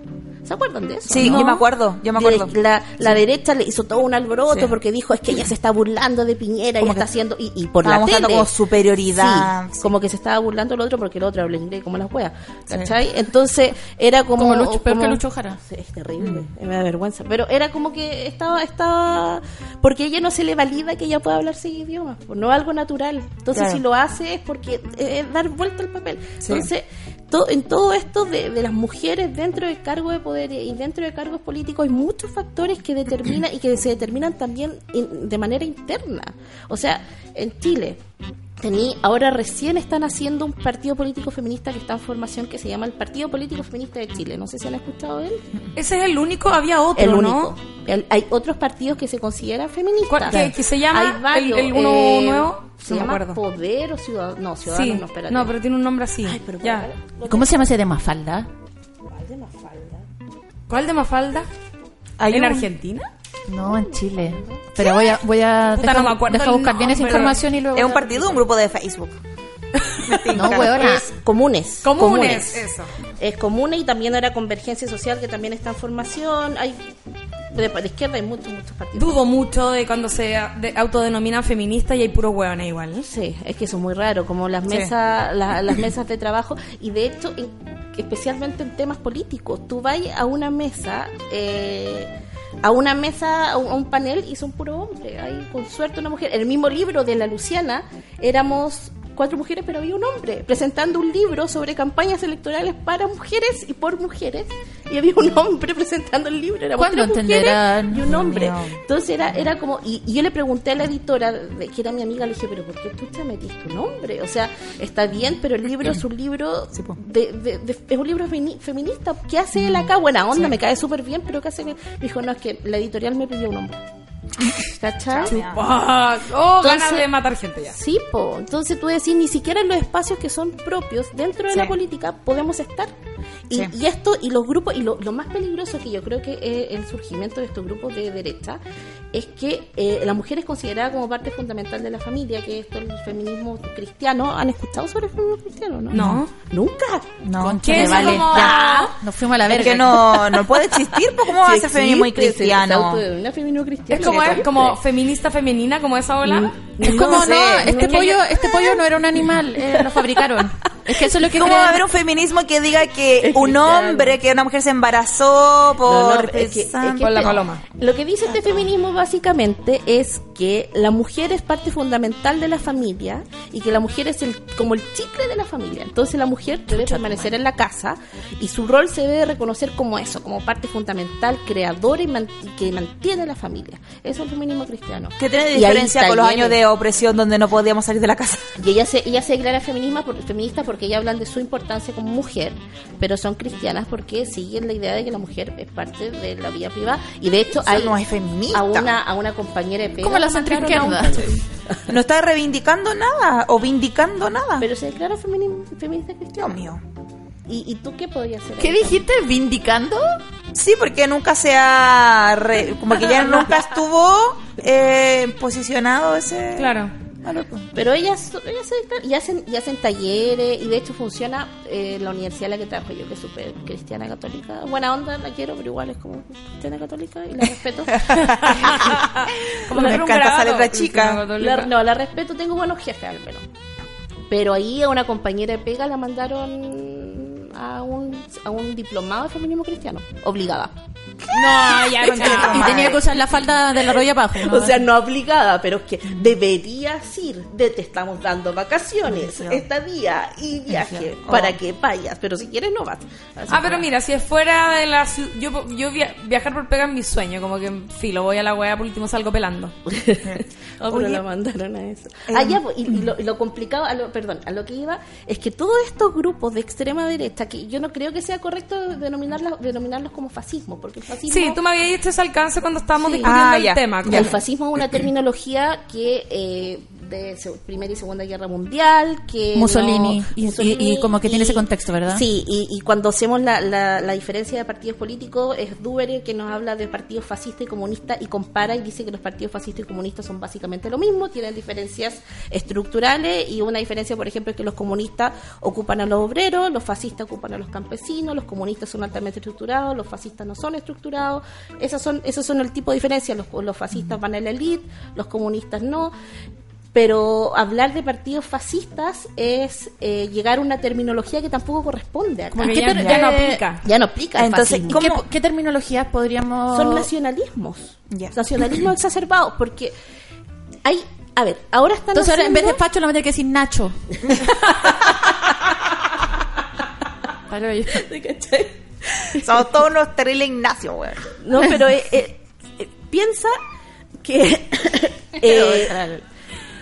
¿Se acuerdan de eso? Sí, no? yo me acuerdo, yo me De- acuerdo. La, derecha le hizo todo un alboroto Sí. porque dijo es que ella se está burlando de Piñera y está haciendo y, y por la mostrando tele como superioridad. Sí, como que se estaba burlando el otro porque el otro habla inglés como las weas ¿cachai? entonces era como Como Lucho- peor que Lucho Jara. Es terrible me da vergüenza pero era como que estaba estaba porque ella no se le valida que ella pueda hablar seis idiomas pues, no es algo natural entonces Claro. si lo hace es porque eh, es dar vuelta al papel Sí. entonces to- en todo esto de, de las mujeres dentro del cargo de poder y dentro de cargos políticos hay muchos factores que determinan y que se determinan también in- de manera interna. O sea, en Chile, tení, ahora recién están haciendo un partido político feminista que está en formación que se llama el Partido Político Feminista de Chile. No sé si han escuchado de él. Ese es el único, había otro, El ¿no? único. El- hay otros partidos que se consideran feministas. ¿Cuál- que- que se llama Hay varios, el- el uno eh, nuevo? Se No llama acuerdo. Poder o Ciudadanos. No, Ciudadanos Sí, no, espérate. no, pero tiene un nombre así. Ay, pero ya. ¿Cómo se llama ese de Mafalda? ¿Cuál de Mafalda? ¿Cuál de Mafalda? Hay ¿En un- Argentina? No, en Chile. Pero voy a, voy a Puta, deja, no me acuerdo deja el buscar bien esa nombre. información y luego. Es un partido, un grupo de Facebook. No. Es comunes. Comunes, eso. Es comune y también era Convergencia Social que también está en formación. Hay de, de izquierda hay muchos, muchos partidos. Dudo mucho de cuando se de- autodenominan feministas y hay puro hueones igual. ¿eh? Sí, es que eso es muy raro, como las Sí. mesas, la- las mesas de trabajo y de hecho, en- especialmente en temas políticos, tú vas a una mesa, eh, a una mesa, a un, panel y son puro hombre, hay con suerte una mujer. El mismo libro de la Luciana éramos cuatro mujeres, pero había un hombre presentando un libro sobre campañas electorales para mujeres y por mujeres y había un hombre presentando el libro. Éramos ¿Cuándo entenderán? y un hombre. Entonces era, era como, y, y yo le pregunté a la editora, de- que era mi amiga, le dije, pero ¿por qué tú te metiste un hombre? O sea, está bien, pero el libro es un libro, de, de- de- es un libro femi- feminista. ¿Qué hace él acá? Buena onda, me cae súper bien, pero ¿qué hace? él? Dijo, no, es que la editorial me pidió un hombre. ¿Cachai? Fuck. Oh, ganas Entonces- de matar gente ya. Sí, po. Entonces tú decís, ni siquiera en los espacios que son propios dentro de Sí. la política podemos estar. Y, Sí. y esto, y los grupos, y lo, lo más peligroso que yo creo que es el surgimiento de estos grupos de derecha, es que eh, la mujer es considerada como parte fundamental de la familia, que esto el feminismo cristiano. ¿Han escuchado sobre el feminismo cristiano? No. No. Nunca. No, Concha, ¿Qué es vale. como- Ya, nos fuimos a la Es verga. que no, no puede existir, ¿cómo va a ser feminismo y cristiano? autodenomina feminismo cristiano. Es como, es como feminista femenina, como esa ola. Es No como, no, sé, este no. pollo, este pollo no era un animal, eh, lo fabricaron. Es que eso es lo que ¿Cómo creen. va a haber un feminismo que diga que Es un cristiano. hombre, que una mujer se embarazó por No, no, es que- es que Con la este- paloma. Lo que dice este feminismo básicamente es que la mujer es parte fundamental de la familia y que la mujer es el, como el chicle de la familia. Entonces la mujer debe permanecer en la casa y su rol se debe reconocer como eso, como parte fundamental, creadora y, man- que mantiene la familia. Eso es el feminismo cristiano. que tiene Y hay diferencia con los años de opresión donde no podíamos salir de la casa. Y ella se, ella se declara por- feminista porque ella hablan de su importancia como mujer, pero son cristianas porque siguen la idea de que la mujer es parte de la vida privada. Y de hecho Eso hay no es feminista. a una, a una compañera de pega Como la centroizquierda. No está reivindicando nada o vindicando nada. Pero se declara femini- feminista cristiana. Dios mío. ¿Y, ¿Y tú qué podrías hacer? Dijiste? ¿Vindicando? Sí, porque nunca se ha... re- como que ya nunca estuvo eh, posicionado ese... Claro. Loco. Pero ellas, ellas y hacen, y hacen talleres y de hecho funciona eh, la universidad en la que trabajo yo, que es súper cristiana católica. Buena onda, la quiero, pero igual es como cristiana católica y la respeto. Como Me encanta esa letra chica. La- no, la respeto, tengo buenos jefes al menos. Pero ahí a una compañera de pega la mandaron a un, a un diplomado de feminismo cristiano, obligada. No, ya, Y tenía que usar la falda de la roya abajo. ¿no? O sea, no obligada, pero es que deberías ir. De, te estamos dando vacaciones, estadía y viaje Oh. para que vayas. Pero si quieres, no vas. Así Ah, pero mira, si es fuera de la ciudad, yo, yo via- viajar por pega es mi sueño, como que filo, voy a la wea, por último salgo pelando. La mandaron a eso. eh, Ah, ya, pues, y, y lo, y lo complicado, a lo, perdón, a lo que iba, es que todos estos grupos de extrema derecha, que yo no creo que sea correcto denominarlos, denominarlos como fascismo, porque el fascismo... Sí, tú me habías dicho ese alcance cuando estábamos Sí. discutiendo Ah, el ya, tema. ya. El fascismo es una terminología que eh, de Primera y Segunda Guerra Mundial, que Mussolini, no- y- y- y como que tiene ese contexto, ¿verdad? Sí, y, y cuando hacemos la, la, la diferencia de partidos políticos, es Dubere que nos habla de partidos fascistas y comunistas y compara y dice que los partidos fascistas y comunistas son básicamente lo mismo, tienen diferencias estructurales y una diferencia, por ejemplo, es que los comunistas ocupan a los obreros, los fascistas ocupan a los campesinos, los comunistas son altamente estructurados, los fascistas no son estructurados. Esas son, esos son el tipo de diferencias. Los, los fascistas van a la elite, los comunistas no. Pero hablar de partidos fascistas es eh, llegar a una terminología que tampoco corresponde acá. Como que ¿Qué ya, ter- ya no aplica. Ya no aplica Entonces. ¿Qué, ¿Cómo? qué terminologías podríamos...? Son nacionalismos. Ya. Nacionalismos exacerbados. Porque hay. A ver, ahora están. Entonces ahora en vez de haciendo- facho lo vamos a tener que decir Nacho. Somos todos unos terribles Ignacio, weón. No, pero eh, eh, eh, piensa que eh,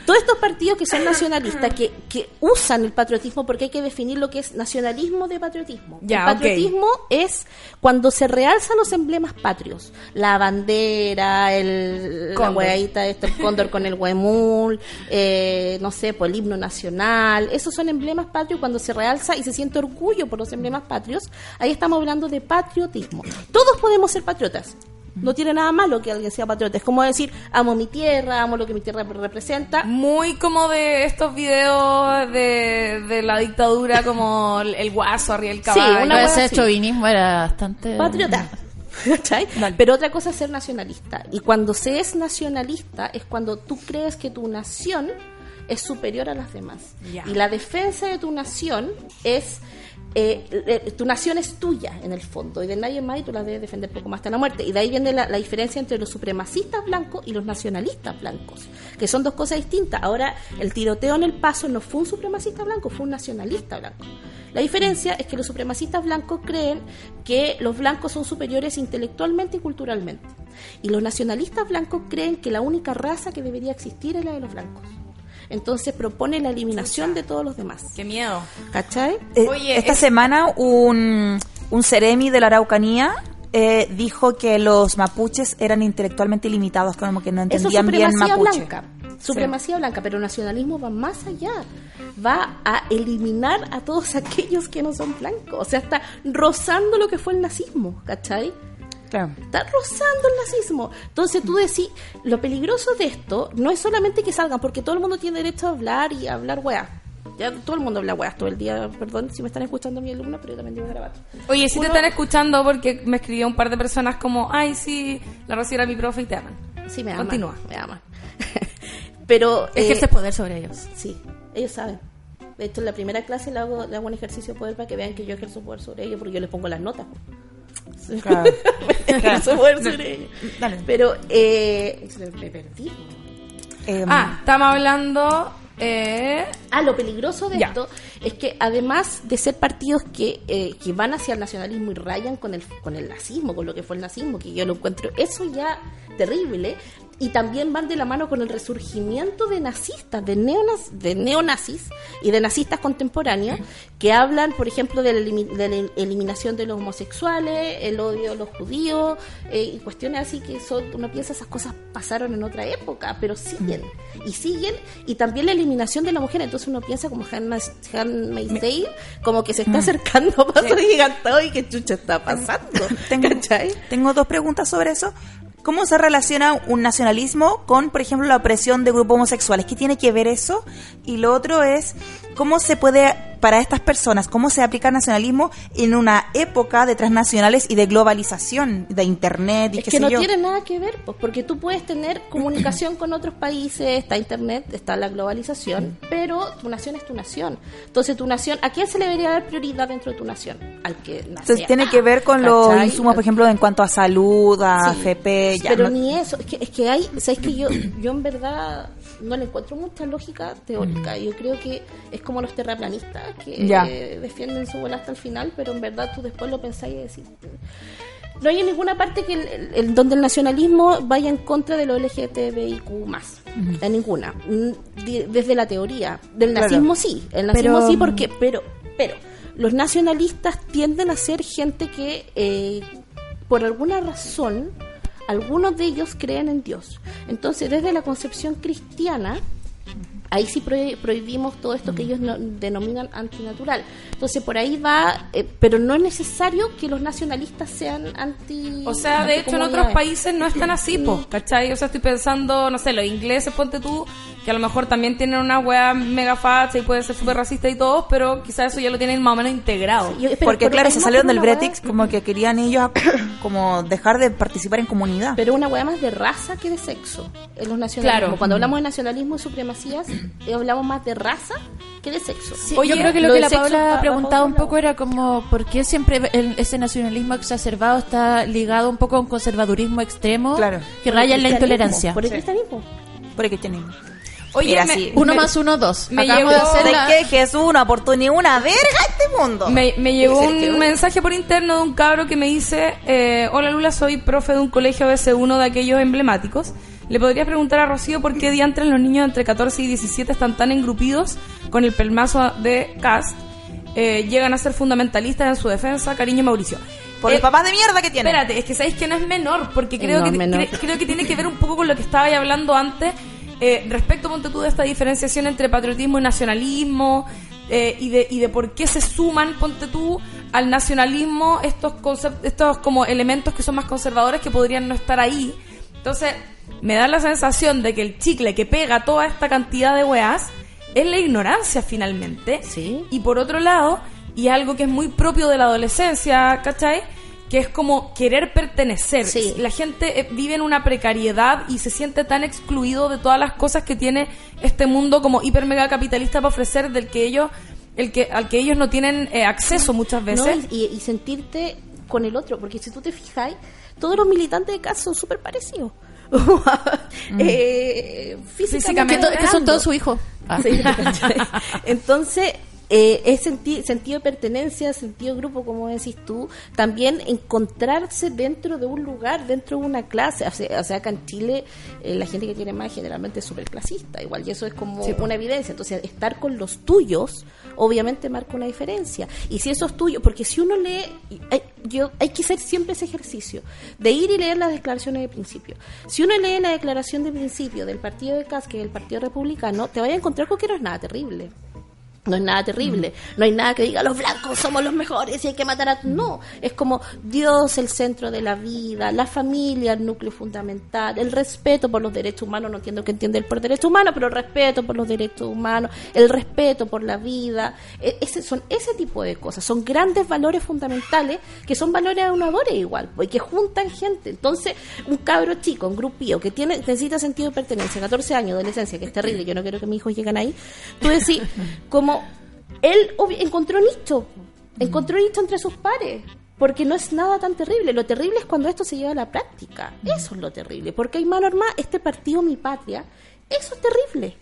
todos estos partidos que son nacionalistas, que, que usan el patriotismo, porque hay que definir lo que es nacionalismo de patriotismo. Ya, el patriotismo es cuando se realzan los emblemas patrios. La bandera, el, la Cóndor. hueadita, el cóndor con el huemul, eh, no sé, pues el himno nacional. Esos son emblemas patrios cuando se realza y se siente orgullo por los emblemas patrios. Ahí estamos hablando de patriotismo. Todos podemos ser patriotas. No tiene nada malo que alguien sea patriota. Es como decir, amo mi tierra, amo lo que mi tierra representa. Muy como de estos videos de, de la dictadura, como el, el guaso arriba Sí, caballo. una Lo de wea ese chauvinismo era bastante... patriota. ¿Cachai? Pero otra cosa es ser nacionalista. Y cuando se es nacionalista es cuando tú crees que tu nación es superior a las demás. Y la defensa de tu nación es... eh, eh, tu nación es tuya en el fondo y de nadie más y tú la debes defender poco más hasta la muerte y de ahí viene la, la diferencia entre los supremacistas blancos y los nacionalistas blancos que son dos cosas distintas ahora el tiroteo en el paso no fue un supremacista blanco fue un nacionalista blanco la diferencia es que los supremacistas blancos creen que los blancos son superiores intelectualmente y culturalmente. Y los nacionalistas blancos creen que la única raza que debería existir es la de los blancos. Entonces propone la eliminación de todos los demás. Qué miedo. ¿Cachai? Eh, Oye, esta es- semana un, un seremi de la Araucanía eh, dijo que los mapuches eran intelectualmente limitados, como que no Eso entendían bien supremacía mapuche. blanca. Supremacía blanca, pero el nacionalismo va más allá. Va a eliminar a todos aquellos que no son blancos. O sea, está rozando lo que fue el nazismo, ¿cachai? Claro. Está rozando el nazismo. Entonces tú decís, lo peligroso de esto no es solamente que salgan, porque todo el mundo tiene derecho a hablar y a hablar weas. Ya todo el mundo habla weas todo el día, perdón si me están escuchando mi alumna, pero yo también digo grabar. Oye, si te Uno- están escuchando porque me escribió un par de personas como, ay, sí, la Rocío era mi profe y te aman. Sí, me aman. Continúa. Me aman. pero... eh, Ejerce poder sobre ellos. Sí, ellos saben. De hecho, en la primera clase le hago, le hago un ejercicio de poder para que vean que yo ejerzo poder sobre ellos, porque yo les pongo las notas. Claro. Dale. Pero, eh, me perdí. Eh, Ah, estamos hablando... Eh, Ah, lo peligroso de Ya. esto es que además de ser partidos que, eh, que van hacia el nacionalismo y rayan con el, con el nazismo, con lo que fue el nazismo, que yo lo encuentro eso ya terrible, y también van de la mano con el resurgimiento de nazistas, de, neonas, de neonazis y de nazistas contemporáneos, que hablan, por ejemplo, de la, de la eliminación de los homosexuales, el odio a los judíos, eh, y cuestiones así que son, uno piensa esas cosas pasaron en otra época, pero siguen, y siguen, y también la eliminación de la mujer, entonces uno piensa como Handmaid's Tale, como que se está acercando a paso gigantado y que chucha está pasando, tengo, tengo dos preguntas sobre eso. ¿Cómo se relaciona un nacionalismo con, por ejemplo, la opresión de grupos homosexuales? ¿Qué tiene que ver eso? Y lo otro es, ¿cómo se puede, para estas personas, cómo se aplica el nacionalismo en una época de transnacionales y de globalización, de Internet y Es qué que sé no yo? tiene nada que ver, pues, porque tú puedes tener comunicación con otros países, está Internet, está la globalización, pero tu nación es tu nación. Entonces, tu nación, ¿a quién se le debería dar prioridad dentro de tu nación? Al que nace. Entonces tiene que ver con los insumos, por ejemplo, en cuanto a salud, a Sí, FP, ya, pero no- ni eso, es que, es que hay, sabes que yo, yo en verdad no le encuentro mucha lógica teórica. Yo creo que es como los terraplanistas que eh, defienden su bola hasta el final, pero en verdad tú después lo pensáis y decís. No hay en ninguna parte que el, donde el nacionalismo vaya en contra de lo LGTBIQ más. En ninguna. Mm, Desde la teoría. Del Claro. nazismo sí. El nazismo Pero- sí porque, pero, pero, los nacionalistas tienden a ser gente que eh, por alguna razón algunos de ellos creen en Dios. Entonces, desde la concepción cristiana, ahí sí prohi- prohibimos todo esto que ellos no- denominan antinatural. Entonces por ahí va, eh, pero no es necesario que los nacionalistas sean anti. O sea, de hecho en otros países no están así, po, ¿cachai? O sea, estoy pensando, no sé, los ingleses, ponte tú, que a lo mejor también tienen una wea mega facha y pueden ser súper racistas y todo, pero quizás eso ya lo tienen más o menos integrado. Yo- pero Porque por- claro, se salieron del Bretix como que querían ellos como dejar de participar en comunidad. Pero una hueá más de raza que de sexo. En los nacionalismos. Claro. Cuando hablamos de nacionalismo y supremacías, eh, hablamos más de raza que de sexo. Oye, yo creo que lo, lo que la Paula preguntaba un poco era como por qué siempre el- ese nacionalismo exacerbado está ligado un poco a un conservadurismo extremo Claro. que raya en la intolerancia. Por el cristianismo. Por el cristianismo. Oye, Mira, me, sí. Uno me- más uno, dos. me Acabamos llegó- de hacer ¿De la- qué Jesús una oportunidad, una verga este mundo? Me, me llegó que un uno. mensaje por interno de un cabro que me dice, eh, hola Lula, soy profe de un colegio BC1 de aquellos emblemáticos. ¿Le podrías preguntar a Rocío por qué diantres los niños entre 14 y 17 están tan engrupidos con el pelmazo de Cast? Eh, llegan a ser fundamentalistas en su defensa. Cariño Mauricio. Por Eh, el papá de mierda que tiene. Espérate, es que sabéis que no es menor, porque creo, No que, menor. cre- creo que tiene que ver un poco con lo que estaba ahí hablando antes, eh, respecto, ponte tú, de esta diferenciación entre patriotismo y nacionalismo, eh, y, de, y de por qué se suman, ponte tú, al nacionalismo estos, concep- estos como elementos que son más conservadores que podrían no estar ahí. Entonces, me da la sensación de que el chicle que pega toda esta cantidad de weas es la ignorancia finalmente. Sí. Y por otro lado, y algo que es muy propio de la adolescencia, ¿cachai? Que es como querer pertenecer. Sí. La gente eh, vive en una precariedad y se siente tan excluido de todas las cosas que tiene este mundo como hiper mega capitalista para ofrecer del que ellos el que al que ellos no tienen eh, acceso muchas ¿no? veces. Y, y sentirte con el otro, porque si tú te fijas, todos los militantes de CAS son súper parecidos. eh, físicamente que, Físicamente to- que son todos su hijo. Ah. Entonces, eh, es senti- sentido de pertenencia, sentido de grupo, como decís tú, también encontrarse dentro de un lugar, dentro de una clase. O sea, o sea, acá en Chile eh, la gente que tiene más generalmente es súper clasista, igual, y eso es como una evidencia. Entonces, estar con los tuyos, obviamente marca una diferencia. Y si esos tuyos, porque si uno lee, hay, yo, hay que hacer siempre ese ejercicio de ir y leer las declaraciones de principio. Si uno lee la declaración de principio del partido de Cas, que es el Partido Republicano, te vaya a encontrar con que no es nada terrible. No es nada terrible. No hay nada que diga los blancos somos los mejores y hay que matar a... No, es como Dios el centro de la vida, la familia el núcleo fundamental, el respeto por los derechos humanos, no entiendo que entiende el por derechos humanos, pero el respeto por los derechos humanos, el respeto por la vida, e- ese, son ese tipo de cosas, son grandes valores fundamentales que son valores aunadores igual, y que juntan gente. Entonces, un cabro chico, un grupío que tiene necesita sentido de pertenencia, 14 años, adolescencia, que es terrible, yo no quiero que mis hijos lleguen ahí, tú decís, como él encontró nicho, encontró nicho entre sus pares. Porque no es nada tan terrible. Lo terrible es cuando esto se lleva a la práctica. Eso es lo terrible. Porque hay mano armada, este partido Mi Patria, eso es terrible.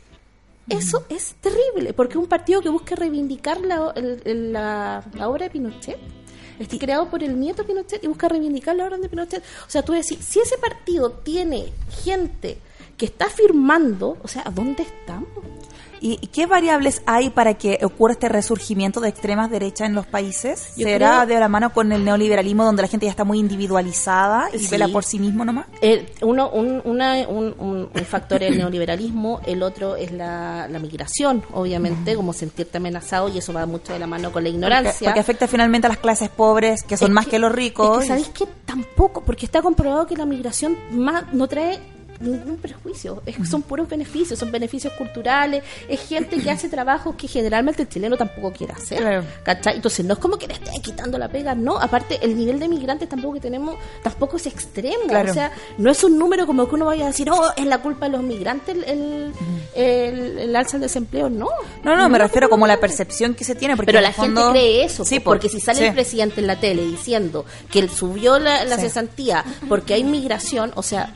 Eso es terrible. Porque es un partido que busca reivindicar la, el- la, la obra de Pinochet. Está creado por el nieto Pinochet y busca reivindicar la obra de Pinochet. O sea, tú decís, si ese partido tiene gente que está firmando, o sea, ¿a dónde estamos? ¿Y qué variables hay para que ocurra este resurgimiento de extremas derechas en los países? Yo ¿Será creo- de la mano con el neoliberalismo donde la gente ya está muy individualizada y Sí. vela por sí mismo nomás? Eh, uno, un, una- un, un- un factor es el neoliberalismo, el otro es la, la migración, obviamente, como sentirte amenazado, y eso va mucho de la mano con la ignorancia. porque afecta finalmente a las clases pobres, que son Es más que, los ricos. Es que sabéis que tampoco, porque está comprobado que la migración más no trae ningún prejuicio, es- son puros beneficios, son beneficios culturales, es gente que hace trabajos que generalmente el chileno tampoco quiere hacer. Claro. ¿cachai? Entonces no es como que le estén quitando la pega, no, aparte el nivel de migrantes tampoco que tenemos, tampoco es extremo, Claro. o sea, no es un número como que uno vaya a decir, oh, es la culpa de los migrantes el, el, el- el alza del desempleo, no. No, no, me refiero como la percepción que se tiene. Porque pero la fondo- gente cree eso, Sí, po, porque si sale sí. el presidente en la tele diciendo que él subió la, la Sí. cesantía porque hay migración, o sea,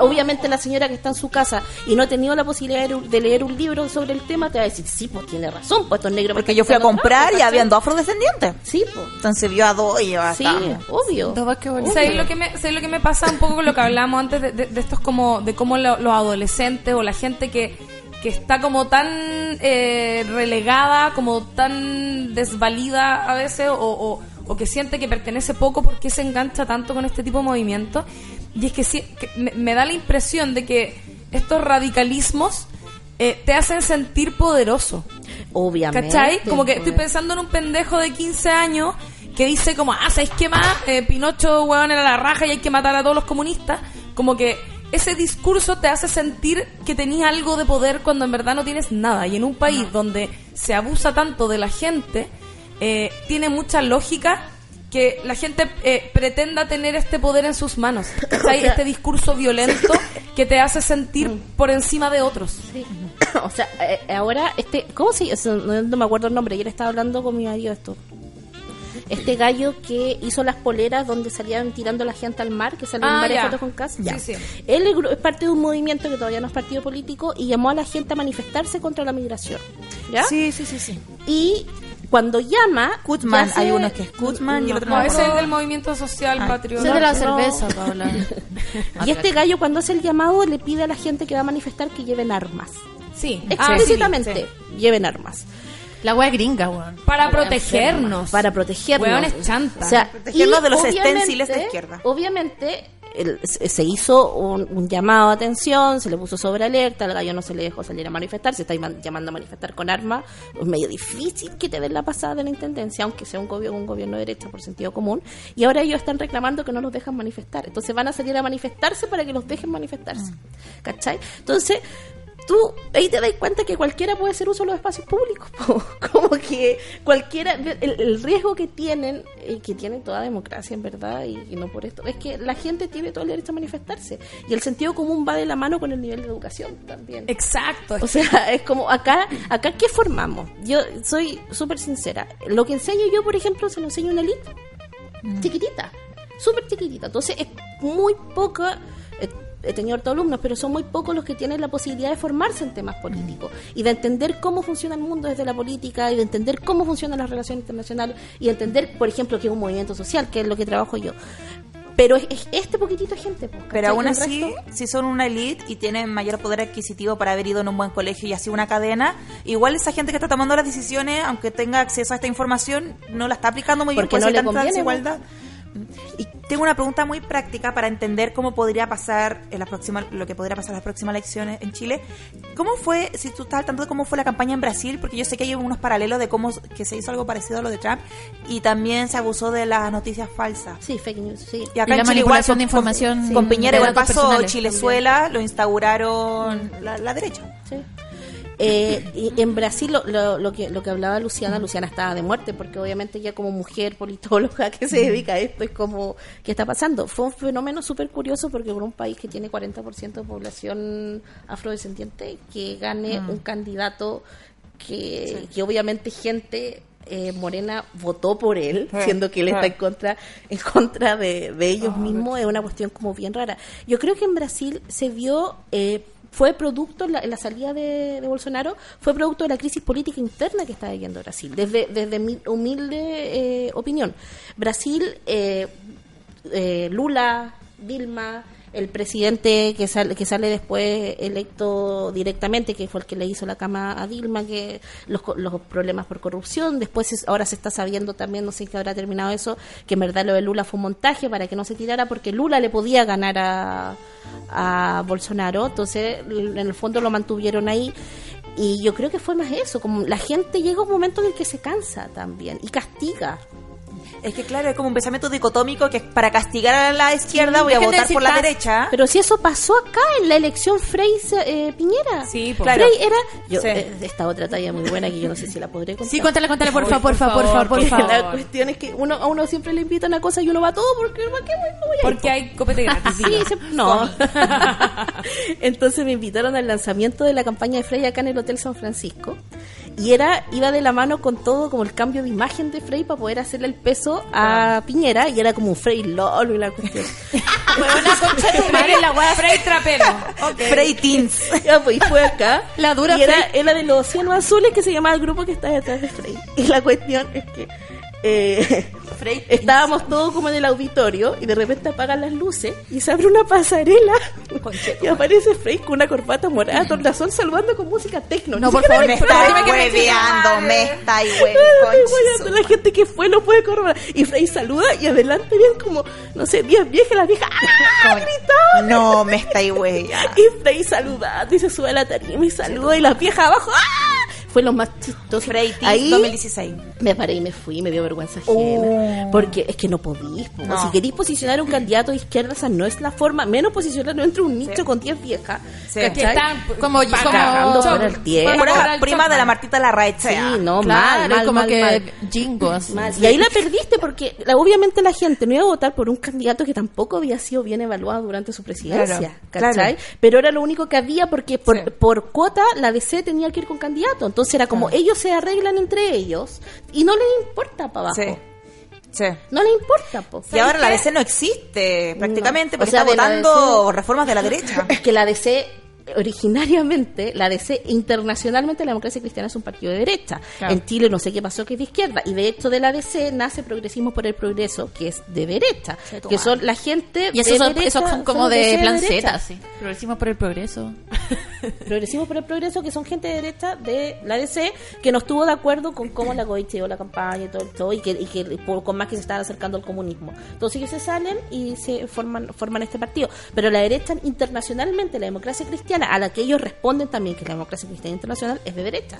obviamente la señora que está en su casa y no ha tenido la posibilidad de, de leer un libro sobre el tema te va a decir, sí, pues tiene razón, pues estos negros... Porque yo fui a comprar y habían dos afrodescendientes. Sí, pues. Entonces vio a dos y ya Sí, obvio. ¿Sabes lo, que me, ¿sabes lo que me pasa un poco con lo que hablábamos antes de, de- de estos como de cómo lo- los adolescentes o la gente que, que está como tan eh, relegada, como tan desvalida a veces o, o- o que siente que pertenece poco porque se engancha tanto con este tipo de movimientos? Y es que, sí, que me, me da la impresión de que estos radicalismos eh, te hacen sentir poderoso. Obviamente. ¿Cachai? Como que estoy pues. pensando en un pendejo de 15 años que dice como, ah, ¿sabes qué más? Eh, Pinocho, weón, era la raja y hay que matar a todos los comunistas. Como que ese discurso te hace sentir que tenías algo de poder cuando en verdad no tienes nada. Y en un país donde se abusa tanto de la gente, eh, tiene mucha lógica que la gente eh, pretenda tener este poder en sus manos. ¿Cachai? Este discurso violento que te hace sentir por encima de otros. Sí. o sea, eh, ahora, este, ¿cómo se llama? No, no me acuerdo el nombre, ayer estaba hablando con mi marido esto. Este gallo que hizo las poleras donde salían tirando la gente al mar, que salió en Ah, varias ya. fotos con Cas. Sí, sí. Él es parte de un movimiento que todavía no es partido político y llamó a la gente a manifestarse contra la migración. ¿Ya? Sí, sí, sí, sí. Y cuando llama. Kutman, hay uno que es Kutman y el otro No, no es del movimiento social Ah, patriota. Ese es de la no. cerveza, Paula. Y este gallo, cuando hace el llamado, le pide a la gente que va a manifestar que lleven armas. Sí. Ah, sí, Explícitamente, sí. lleven armas. La wea gringa, weón. Para protegernos. Para protegernos. Hueones chanta. O sea, Protegernos y de los stenciles de izquierda. Obviamente, el- se hizo un, un llamado de atención, se le puso sobre alerta, al gallo no se le dejó salir a manifestar, se está llamando a manifestar con armas. Es medio difícil que te den la pasada de la intendencia, aunque sea un gobierno, un gobierno de derecha por sentido común. Y ahora ellos están reclamando que no los dejan manifestar. Entonces van a salir a manifestarse para que los dejen manifestarse. ¿Cachai? Entonces, tú ahí te das cuenta que cualquiera puede hacer uso de los espacios públicos. po. Como que cualquiera, el, el riesgo que tienen, y que tiene toda democracia en verdad, y, y no por esto, es que la gente tiene todo el derecho a manifestarse. Y el sentido común va de la mano con el nivel de educación también. Exacto. O sea, es como acá, acá ¿qué formamos? Yo soy súper sincera. Lo que enseño yo, por ejemplo, se lo enseño a una elite chiquitita, súper chiquitita. Entonces es muy poca. eh, He tenido hartos alumnos, pero son muy pocos los que tienen la posibilidad de formarse en temas políticos y de entender cómo funciona el mundo desde la política y de entender cómo funcionan las relaciones internacionales y de entender, por ejemplo, que es un movimiento social, que es lo que trabajo yo. Pero es, es este poquitito de gente. pues, Pero aún así, resto- si son una elite y tienen mayor poder adquisitivo para haber ido en un buen colegio y así una cadena, igual esa gente que está tomando las decisiones, aunque tenga acceso a esta información, no la está aplicando muy bien Porque porque no le conviene, desigualdad. Y tengo una pregunta muy práctica para entender cómo podría pasar en las próximas, lo que podría pasar en las próximas elecciones en Chile. ¿Cómo fue, si tú estás al tanto de cómo fue la campaña en Brasil? Porque yo sé que hay unos paralelos de cómo que se hizo algo parecido a lo de Trump y también se abusó de las noticias falsas. Sí, fake news, sí. Y acá Y la en Chile manipulación igual, de con- información Con, con de Piñera igual pasó, Chilezuela lo instauraron la, la derecha. Sí. Eh, y en Brasil lo, lo, lo que lo que hablaba Luciana, Luciana estaba de muerte porque obviamente ya como mujer politóloga que se dedica a esto es como ¿qué está pasando? Fue un fenómeno súper curioso porque por un país que tiene 40% de población afrodescendiente que gane un candidato que, que obviamente gente eh, Morena votó por él, siendo que él está en contra, en contra de, de ellos mismos, es una cuestión como bien rara. Yo creo que en Brasil se vio, eh, fue producto, la, salida de, de Bolsonaro, fue producto de la crisis política interna que está viviendo Brasil, desde, desde mi humilde eh, opinión. Brasil, eh, eh, Lula, Dilma, el presidente que sale, que sale después electo directamente, que fue el que le hizo la cama a Dilma, que los, los problemas por corrupción, después es- ahora se está sabiendo también, no sé qué habrá terminado eso, que en verdad lo de Lula fue un montaje para que no se tirara porque Lula le podía ganar a, a Bolsonaro, entonces en el fondo lo mantuvieron ahí. Y yo creo que fue más eso, como la gente llega un momento en el que se cansa también y castiga. Es que claro, es como un pensamiento dicotómico que para castigar a la izquierda voy a votar por la derecha. Pero si eso pasó acá en la elección Frey eh, Piñera. Sí. Claro. Frey era. Yo, Sí. eh, esta otra talla muy buena que yo no sé si la podré contar. Sí, cuéntala, cuéntala, porfa, porfa, por porfa, favor, porfa. La cuestión es que uno, a uno siempre le invitan a cosas y uno va a todo porque ¿para qué voy? A ir, Porque hay copete gratis. Sí, no. Entonces me invitaron al lanzamiento de la campaña de Frey acá en el Hotel San Francisco. Y era, iba de la mano con todo como el cambio de imagen de Frey para poder hacerle el peso a Piñera y era como un Frey LOL y la cuestión. Buena concha de tu madre. la weá Frey Trapero. Frey Teens. Ya, pues, y fue acá. La dura y era, era de los océanos azules que se llamaba el grupo que está detrás de Frey. Y la cuestión es que eh, estábamos todos como en el auditorio y de repente apagan las luces y se abre una pasarela y aparece Frey con una corbata morada, tornasol saludando con música tecno. No, por favor, Me me- está dime que me hueveando. No me está igual, Ay, bueno, la gente que fue lo puede corroborar. Y Frey saluda y adelante ven como, no sé, 10 viejas, las viejas ¡ah! No me está igual. Y Frey saluda, y se sube a la tarima y saluda, y las viejas abajo ¡ah! Fue lo más chistoso. Frey Tis Ahí 2016. Me paré y me fui, me dio vergüenza ajena. Porque es que no podís. po. No. Si queréis posicionar a un candidato de izquierda, esa no es la forma. Menos posicionarlo entre un nicho con 10 viejas. Que están Como- como- por el tiempo. El prima de la. Martita Larraeche. Sí, no, Claro, mal, mal, como mal, que mal. jingo así. Mal. Y ahí la perdiste porque la- obviamente la gente no iba a votar por un candidato que tampoco había sido bien evaluado durante su presidencia, Claro, ¿cachai? claro. Pero era lo único que había porque por, Sí. por cuota la DC tenía que ir con candidato. Entonces era como ellos se arreglan entre ellos y no les importa para abajo. Sí. Sí. No les importa, po. Y ahora la qué? DC no existe prácticamente No. O porque sea, está la votando DC reformas de la derecha. Es que la DC originariamente, la DC internacionalmente la democracia cristiana es un partido de derecha. Claro. En Chile no sé qué pasó que es de izquierda. Y de hecho de la DC nace Progresismo por el Progreso, que es de derecha. Que son la gente Y esos de son, derecha, son como de derecha. planceta, sí. Progresismo por el progreso. Progresismo por el Progreso, que son gente de derecha de la DC, que no estuvo de acuerdo con cómo la llevó la campaña y todo, todo y que, y que por- con más que se estaban acercando al comunismo. Entonces ellos se salen y se forman, forman este partido. Pero la derecha internacionalmente, la democracia cristiana, a la que ellos responden también, que la democracia cristiana internacional es de derecha,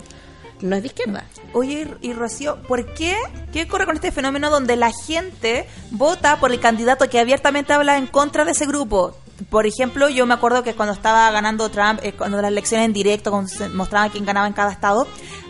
no es de izquierda. Oye, y Rocío, ¿por qué? ¿Qué ocurre con este fenómeno donde la gente vota por el candidato que abiertamente habla en contra de ese grupo? Por ejemplo, yo me acuerdo que cuando estaba ganando Trump, eh, cuando las elecciones en directo, cuando se mostraba quién ganaba en cada estado,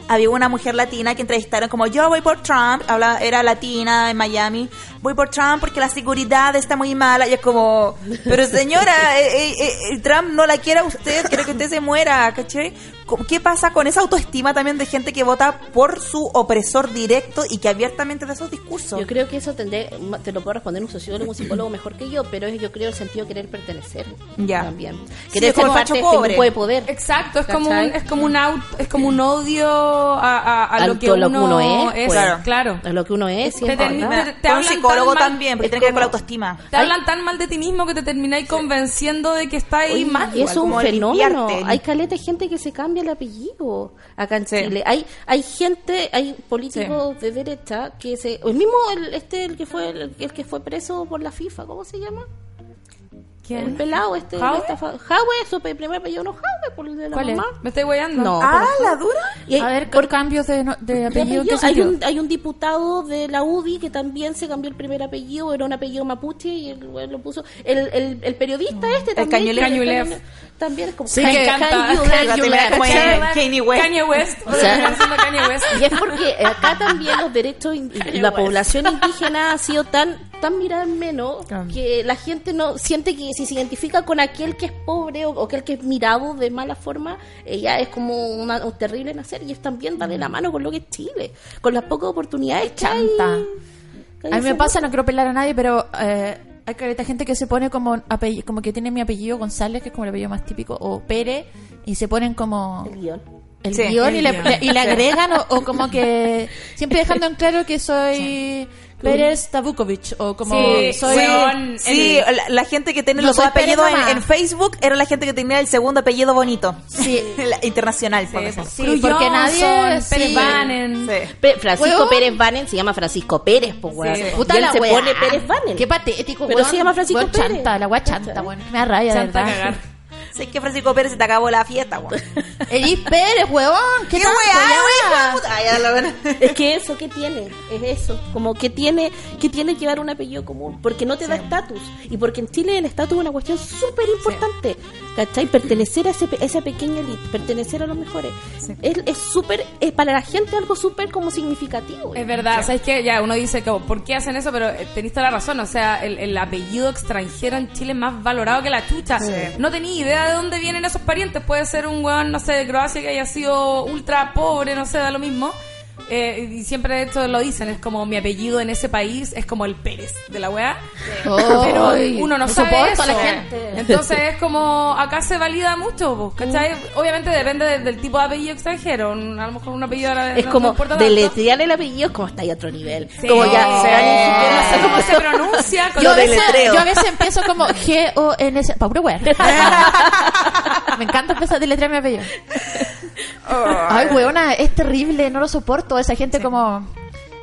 había una mujer latina que entrevistaron como yo voy por Trump, habla, era latina en Miami, voy por Trump porque la seguridad está muy mala y es como, pero señora, eh, eh, eh, Trump no la quiere a usted, quiere que usted se muera, ¿cachai? ¿Cómo- ¿Qué pasa con esa autoestima también de gente que vota por su opresor directo y que abiertamente da esos discursos? Yo creo que eso tendré, te lo puedo responder un sociólogo, un psicólogo mejor que yo, pero es yo creo el sentido de querer pertenecer Ya. también. Sí, Querer como ser el parte de este grupo de poder. Exacto, es como un, es como un auto, es como un odio a, a- a A lo que uno, lo que uno es, pues. claro. claro. Es lo que uno es, sí, Te verdad. te Con un hablan psicólogo tan mal, también, porque es tiene que ver con la autoestima. Te hablan tan mal de ti mismo que te termináis convenciendo de que está ahí Oye, mal. y eso es un fenómeno. Hay caleta de gente que se cambia el apellido acá en Sí. Chile. Hay hay gente, hay políticos de derecha que se el mismo el, este el que fue el, el que fue preso por la FIFA, ¿cómo se llama? El pelado este, el ¿Jaue? su primer apellido no Jaue por el de la ¿Cuál es? mamá. ¿Me estoy guayando? No, Ah, la dura. Y hay- A ver, por- cambios de, no- de de apellido. ¿en qué hay, un, hay un diputado de la UDI que también se cambió el primer apellido, era un apellido mapuche y el güey lo puso. El, el, el periodista este también. Que- Cañulev. También como Sí, que- encanta. Kanye West. Kanye West. O sea- Kanye West. Y es porque acá también los derechos y la población indígena ha sido tan tan mirada en menos que la gente no siente que si se identifica con aquel que es pobre o, o aquel que es mirado de mala forma, ella es como una, un terrible nacer y es también va de la mano con lo que es Chile, con las pocas oportunidades que hay. Chanta. que hay A mí me pasa, no quiero pelar a nadie, pero eh, hay caleta gente que se pone como apellido, como que tiene mi apellido González, que es como el apellido más típico, o Pérez, y se ponen como el guion. el Sí, guion el y, le, guion. le- y le agregan, o, o como que siempre dejando en claro que soy Pérez Tabukovic, o como Sí, soy... weón. Sí, el- la, la gente que tiene los dos Pérez apellidos en, en Facebook era la gente que tenía el segundo apellido bonito. Sí. La- internacional, por Sí, ejemplo. Sí, Cruz porque nadie- Pérez sí. Banen. Sí. Pe- Francisco. Pérez Banen se llama Francisco Pérez, pues. Sí. Puta Y él la se wea. pone Pérez Banen. Qué patético, Pero weón. se llama Francisco Weón Pérez. chanta, la wea chanta, ¿Cachai? weón. Que me da raya, de Chanta verdad. Sé que Francisco Pérez se te acabó la fiesta, weón. Elis Pérez, weón. ¿Qué, ¿Qué weá, ven. Es que eso, ¿qué tiene? Es eso. Como que tiene que tiene llevar un apellido común. Porque no te da estatus. Y porque en Chile el estatus es una cuestión súper importante. ¿Cachai? Pertenecer a ese, pe- esa pequeña elite, pertenecer a los mejores. Es es súper, es para la gente algo súper como significativo. Es verdad, ¿sabes qué? Ya uno dice, como, ¿por qué hacen eso? Pero eh, tenéis toda la razón, o sea, el, el apellido extranjero en Chile es más valorado que la chucha. No tenía idea de dónde vienen esos parientes. Puede ser un weón, no sé, de Croacia que haya sido ultra pobre, no sé, da lo mismo. Eh, y siempre de hecho lo dicen, es como mi apellido en ese país es como el Pérez de la weá. Pero Ay, uno no, sabe eso. a la gente. Entonces es como, acá se valida mucho, pues, ¿cachai? Obviamente depende de- del tipo de apellido extranjero. A lo mejor un apellido Es no- como no deletrear el apellido es como está ahí a otro nivel. Sí. Como ya, siquiera no sé cómo se pronuncia. con Yo a, veces, yo a veces empiezo como G-O-N-S. Puro wear. Me encanta empezar a deletrear mi apellido. Ay, weona, es terrible, no lo soporto. Esa gente como...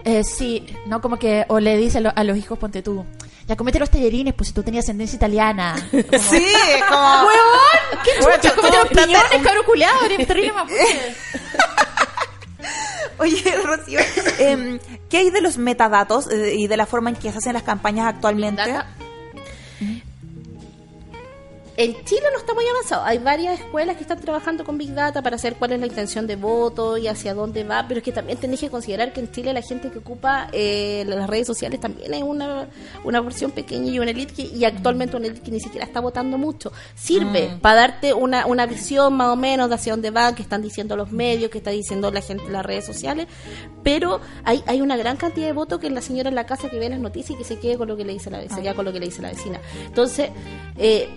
Eh, sí, no como que... O le dice a, lo- a los hijos, ponte tú... Ya comete los tallarines, pues si tú tenías ascendencia italiana. Como, Sí, es como... ¡Huevón! ¿Qué chucha? Comete los piñones, cabrón culiado. Eres terrible mapuche. Oye, Rocío, em, ¿qué hay de los metadatos eh, y de la forma en que se hacen las campañas actualmente? Data. En Chile no está muy avanzado. Hay varias escuelas que están trabajando con Big Data para saber cuál es la intención de voto y hacia dónde va, pero es que también tenéis que considerar que en Chile la gente que ocupa eh, las redes sociales también es una, una porción pequeña y una elite que, y actualmente una elite que ni siquiera está votando mucho. Sirve para darte una, una visión más o menos de hacia dónde va, que están diciendo los medios, que está diciendo la gente en las redes sociales, pero hay, hay una gran cantidad de votos que la señora en la casa que ve las noticias y que se quede con lo que le dice la, se queda con lo que le dice la vecina. Entonces, eh,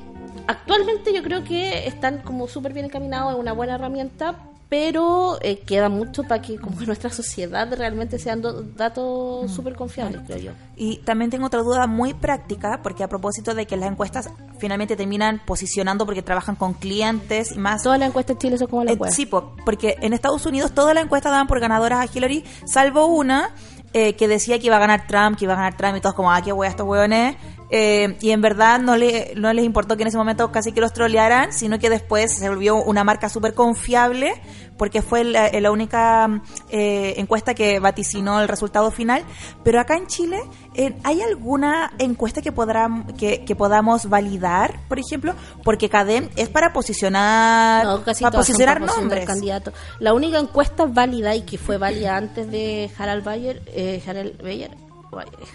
actualmente yo creo que están como súper bien encaminados, es una buena herramienta, pero eh, queda mucho para que como que nuestra sociedad realmente sean datos súper confiables, creo yo. Y también tengo otra duda muy práctica, porque a propósito de que las encuestas finalmente terminan posicionando porque trabajan con clientes y más... Todas las encuestas en Chile son como las Eh, sí, po, porque en Estados Unidos todas las encuestas daban por ganadoras a Hillary, salvo una eh, que decía que iba a ganar Trump, que iba a ganar Trump y todos como, ah, qué wea estos hueones. Eh, y en verdad no, le, no les importó que en ese momento casi que los trolearan, sino que después se volvió una marca súper confiable porque fue la, la única eh, encuesta que vaticinó el resultado final. Pero acá en Chile, eh, ¿hay alguna encuesta que, podrá, que, que podamos validar, por ejemplo? Porque CADEM es para posicionar, No, casi para posicionar para nombres. candidatos. La única encuesta válida y que fue válida antes de Harald Bayer, eh, Harald Bayer,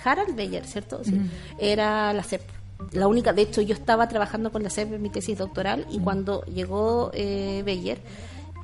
Harald Bayer, ¿cierto? Sí. Era la CEP. La única, de hecho, yo estaba trabajando con la CEP en mi tesis doctoral y cuando llegó eh, Bayer,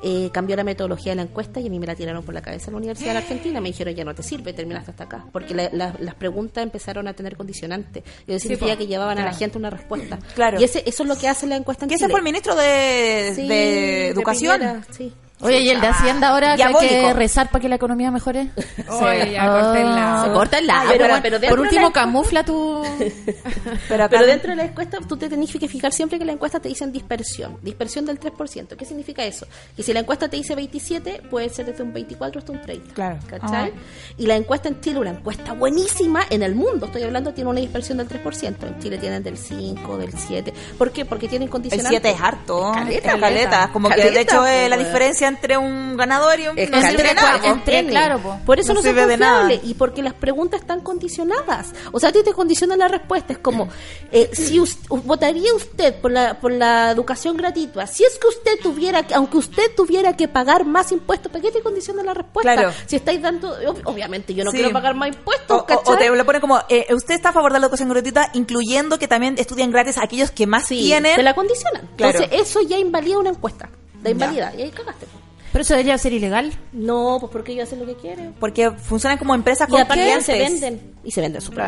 eh, cambió la metodología de la encuesta y a mí me la tiraron por la cabeza en la Universidad de Argentina. Me dijeron, ya no te sirve, terminaste hasta acá. Porque la- la- las preguntas empezaron a tener condicionantes. Y eso significa que llevaban a la gente una respuesta. Claro. Y ese, eso es lo que hace la encuesta en Que ese fue el ministro de, Sí, de Educación. Piñera, sí. Oye, ¿y el de Hacienda ahora que hay que rezar para que la economía mejore? Oye, ya, córtenla. Se corta el lado. Ay, pero- por último, la- camufla tu... Pero, dentro de la encuesta tú te tenés que fijar siempre que la encuesta te dicen dispersión, dispersión del 3%. ¿Qué significa eso? Que si la encuesta te dice 27, puede ser desde un 24 hasta un 30. Claro. ¿Cachai? Y la encuesta en Chile, una encuesta buenísima en el mundo, estoy hablando, tiene una dispersión del 3%. En Chile tienen del 5, del 7. ¿Por qué? Porque tienen el condicionantes. 7 es harto. Caleta, Es caleta. Como que de hecho eh, po, la diferencia entre un ganador y un Es no sirve nada. entre- claro, po. Por eso No no, son sirve de nada. y porque las preguntas están condicionadas. O sea, a ti te condiciona la respuesta. Es como, eh, si us- votaría usted por la, por la educación gratuita, si es que usted tuviera, que- aunque usted tuviera que pagar más impuestos, ¿para qué te condiciona la respuesta? Claro. Si estáis dando, ob- obviamente yo no Sí. quiero pagar más impuestos, O, o- o ¿cachai? te lo pone como, eh, usted está a favor de la educación gratuita, incluyendo que también estudian gratis a aquellos que más Sí, tienen. te la condicionan. Claro. Entonces, eso ya invalida una encuesta. La invalida. Y ahí cagaste. Pero eso debería ser ilegal. No, pues porque ellos hacen lo que quieren. Porque funcionan como empresas Y con aparte clientes. se venden. Y se venden súper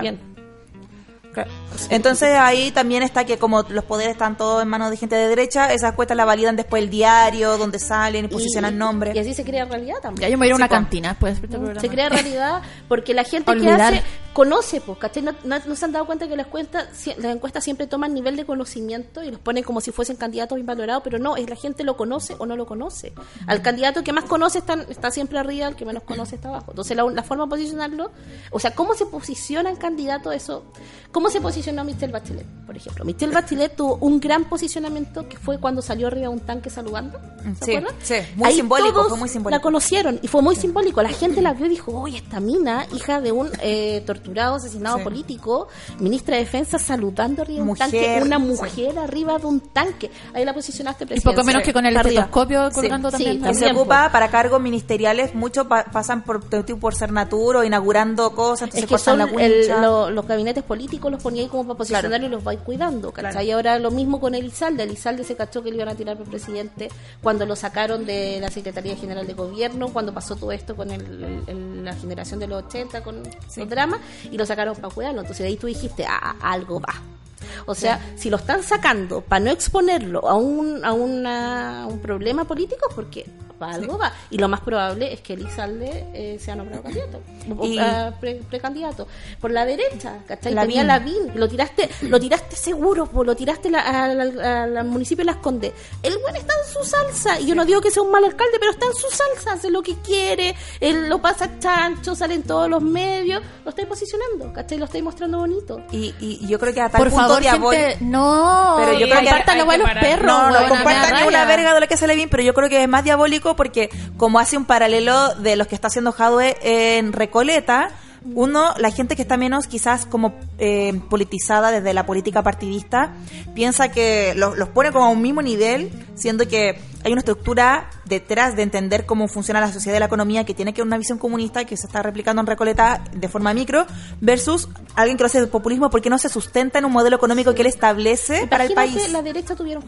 Claro. Entonces ahí también está que como los poderes están todos en manos de gente de derecha, esas cuentas las validan después el diario, donde salen y posicionan Y- nombres. Y así se crea realidad también. Ya yo me voy a ir a una Sí, cantina después de este programa. Se crea realidad porque la gente Olvidar. que hace conoce, pues, ¿cachai? No, no- no se han dado cuenta que las encuestas, si- las encuestas siempre toman nivel de conocimiento y los ponen como si fuesen candidatos bien valorados, pero no, es la gente lo conoce o no lo conoce. Al candidato que más conoce está, está siempre arriba, al que menos conoce está abajo. Entonces la, la forma de posicionarlo, o sea, ¿cómo se posiciona el candidato eso? ¿Cómo se posicionó Michelle Bachelet, por ejemplo? Michelle Bachelet tuvo un gran posicionamiento que fue cuando salió arriba de un tanque saludando. ¿Se Sí, acuerdan? sí, muy Ahí simbólico, todos fue muy simbólico. La conocieron y fue muy simbólico. La gente la vio y dijo, oye, esta mina, hija de un eh, torturado, asesinado Sí. político, ministra de Defensa, saludando arriba de un Mujer, tanque, una sí. mujer arriba de un tanque. Ahí la posicionaste Y presidente. poco menos que con el estetoscopio Sí. colgando Sí, también. Y también. se ocupa para cargos ministeriales, muchos pa- pasan por, por ser natura o inaugurando cosas, entonces Es que son la el- lo- los gabinetes políticos los ponía ahí como para posicionar y los vais cuidando, ¿cachai? Y ahora lo mismo con Elizalde. Elizalde se cachó que le iban a tirar por presidente cuando lo sacaron de la Secretaría General de Gobierno, cuando pasó todo esto con el- la generación de los 80, con los dramas, y lo sacaron para cuidarlo. Entonces de ahí tú dijiste, ah, algo va. O sea, si lo están sacando para no exponerlo a un, a una- a un problema político, porque para algo va. Y lo más probable es que Elizalde eh, sea nombrado candidato, o, Y- ah, pre- precandidato. Por la derecha, ¿cachai? Lavín. Tenía Lavín, lo tiraste, lo tiraste seguro, po, lo tiraste la- al, municipio de Las Condes. El buen está en su salsa, y yo no digo que sea un mal alcalde, pero está en su salsa, hace lo que quiere, él lo pasa chancho, sale en todos los medios, lo estáis posicionando, ¿cachai? Lo estáis mostrando bonito. Y, yo creo que a tal Por punto favor, diabólico- gente, no. Pero yo creo que la que los perros. No, no me compartan una verga de lo que hace Levin, pero yo creo que es más diabólico porque como hace un paralelo de los que está haciendo Jadwe en Recoleta, uno, la gente que está menos quizás como eh, politizada desde la política partidista, piensa que los, los pone como a un mismo nivel, siendo que hay una estructura detrás de entender cómo funciona la sociedad y la economía que tiene que una visión comunista que se está replicando en Recoleta de forma micro, versus alguien que lo hace de populismo porque no se sustenta en un modelo económico que él establece para el país. la derecha tuviera un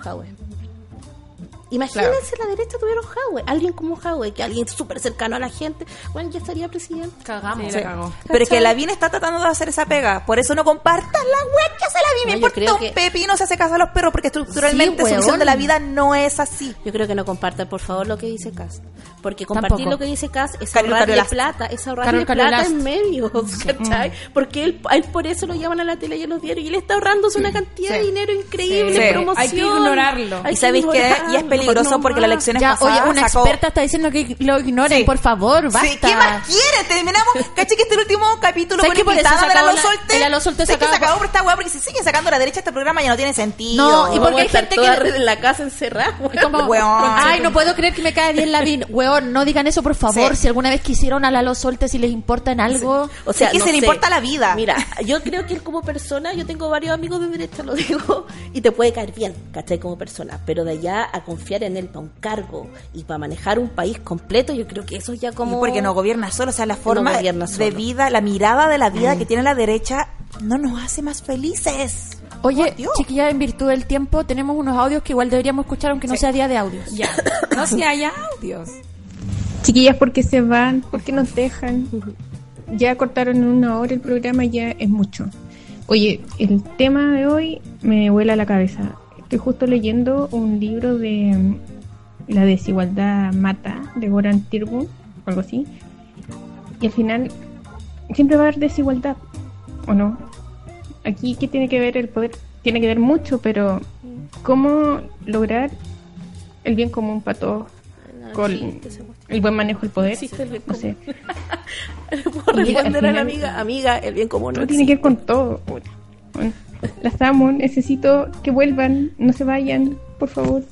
Imagínense la derecha tuviera un Jadwe. Alguien como Jadwe, que alguien súper cercano a la gente, bueno, ya estaría presidente. Cagamos. Sí, la cagó. Pero es que ¿Cachai? Lavín está tratando de hacer esa pega. Por eso no compartan la web que hace. No, Me yo importa creo un que- pepino se hace caso a los perros porque estructuralmente Sí, su visión de la vida no es así. Yo creo que no compartan, por favor, lo que dice Cas. Porque compartir Tampoco. lo que dice Cas es Carol ahorrarle plata, es ahorrarle Carol plata en medios, ¿cachai? Porque él, por eso lo llaman a la tele y a los diarios y él está ahorrándose una cantidad Sí. de dinero increíble, Sí. promoción. Hay que ignorarlo. Hay Y que sabéis que ignorarlo, y es peligroso no porque la más. elección Ya, pasada oye, una sacó- experta está diciendo que lo ignoren, Sí. por favor, basta. Sí, ¿qué más quiere? Terminamos. Caché que este último capítulo ¿Sabes con invitada de la acabó Lo la- Solte. el Aló Solte se ¿Sabes que se acabó por esta weá? Porque si sigue sacando a la derecha este programa ya no tiene sentido. No, y porque hay gente que- en la casa encerrada. Ay, no puedo creer que me cae bien Lavín. Weón, no digan eso, por favor. Si alguna vez quisieron a Lalo Solte, si les importa en algo. O sea, que se le importa la vida. Mira, yo creo que él como persona, yo tengo varios amigos de derecha, lo digo, y te puede caer bien, ¿cachai? Como persona. Pero de allá a confiar en él para un cargo y para manejar un país completo, yo creo que eso ya Y como... porque no gobierna solo, o sea, la forma de vida, la mirada de la vida que tiene la derecha no nos hace más felices. Oye, Dios. chiquilla, en virtud del tiempo, tenemos unos audios que igual deberíamos escuchar, aunque no sea día de audios. Ya. No si hay audios. Chiquillas, ¿por qué se van? ¿Por qué nos dejan? Ya cortaron en una hora el programa, ya es mucho. Oye, el tema de hoy me vuela la cabeza. Estoy justo leyendo un libro de mm, La desigualdad mata, de Goran Tirbu, o algo así. Y al final, siempre va a haber desigualdad, ¿o no? Aquí, ¿qué tiene que ver el poder? Tiene que ver mucho, pero ¿cómo lograr el bien común para todos? Con el buen manejo del poder. Existe el bien No común. Puedo responder a la amiga, amiga, el bien común no Todo tiene que ver con todo. puta. Bueno, las amo, necesito que vuelvan, no se vayan, por favor.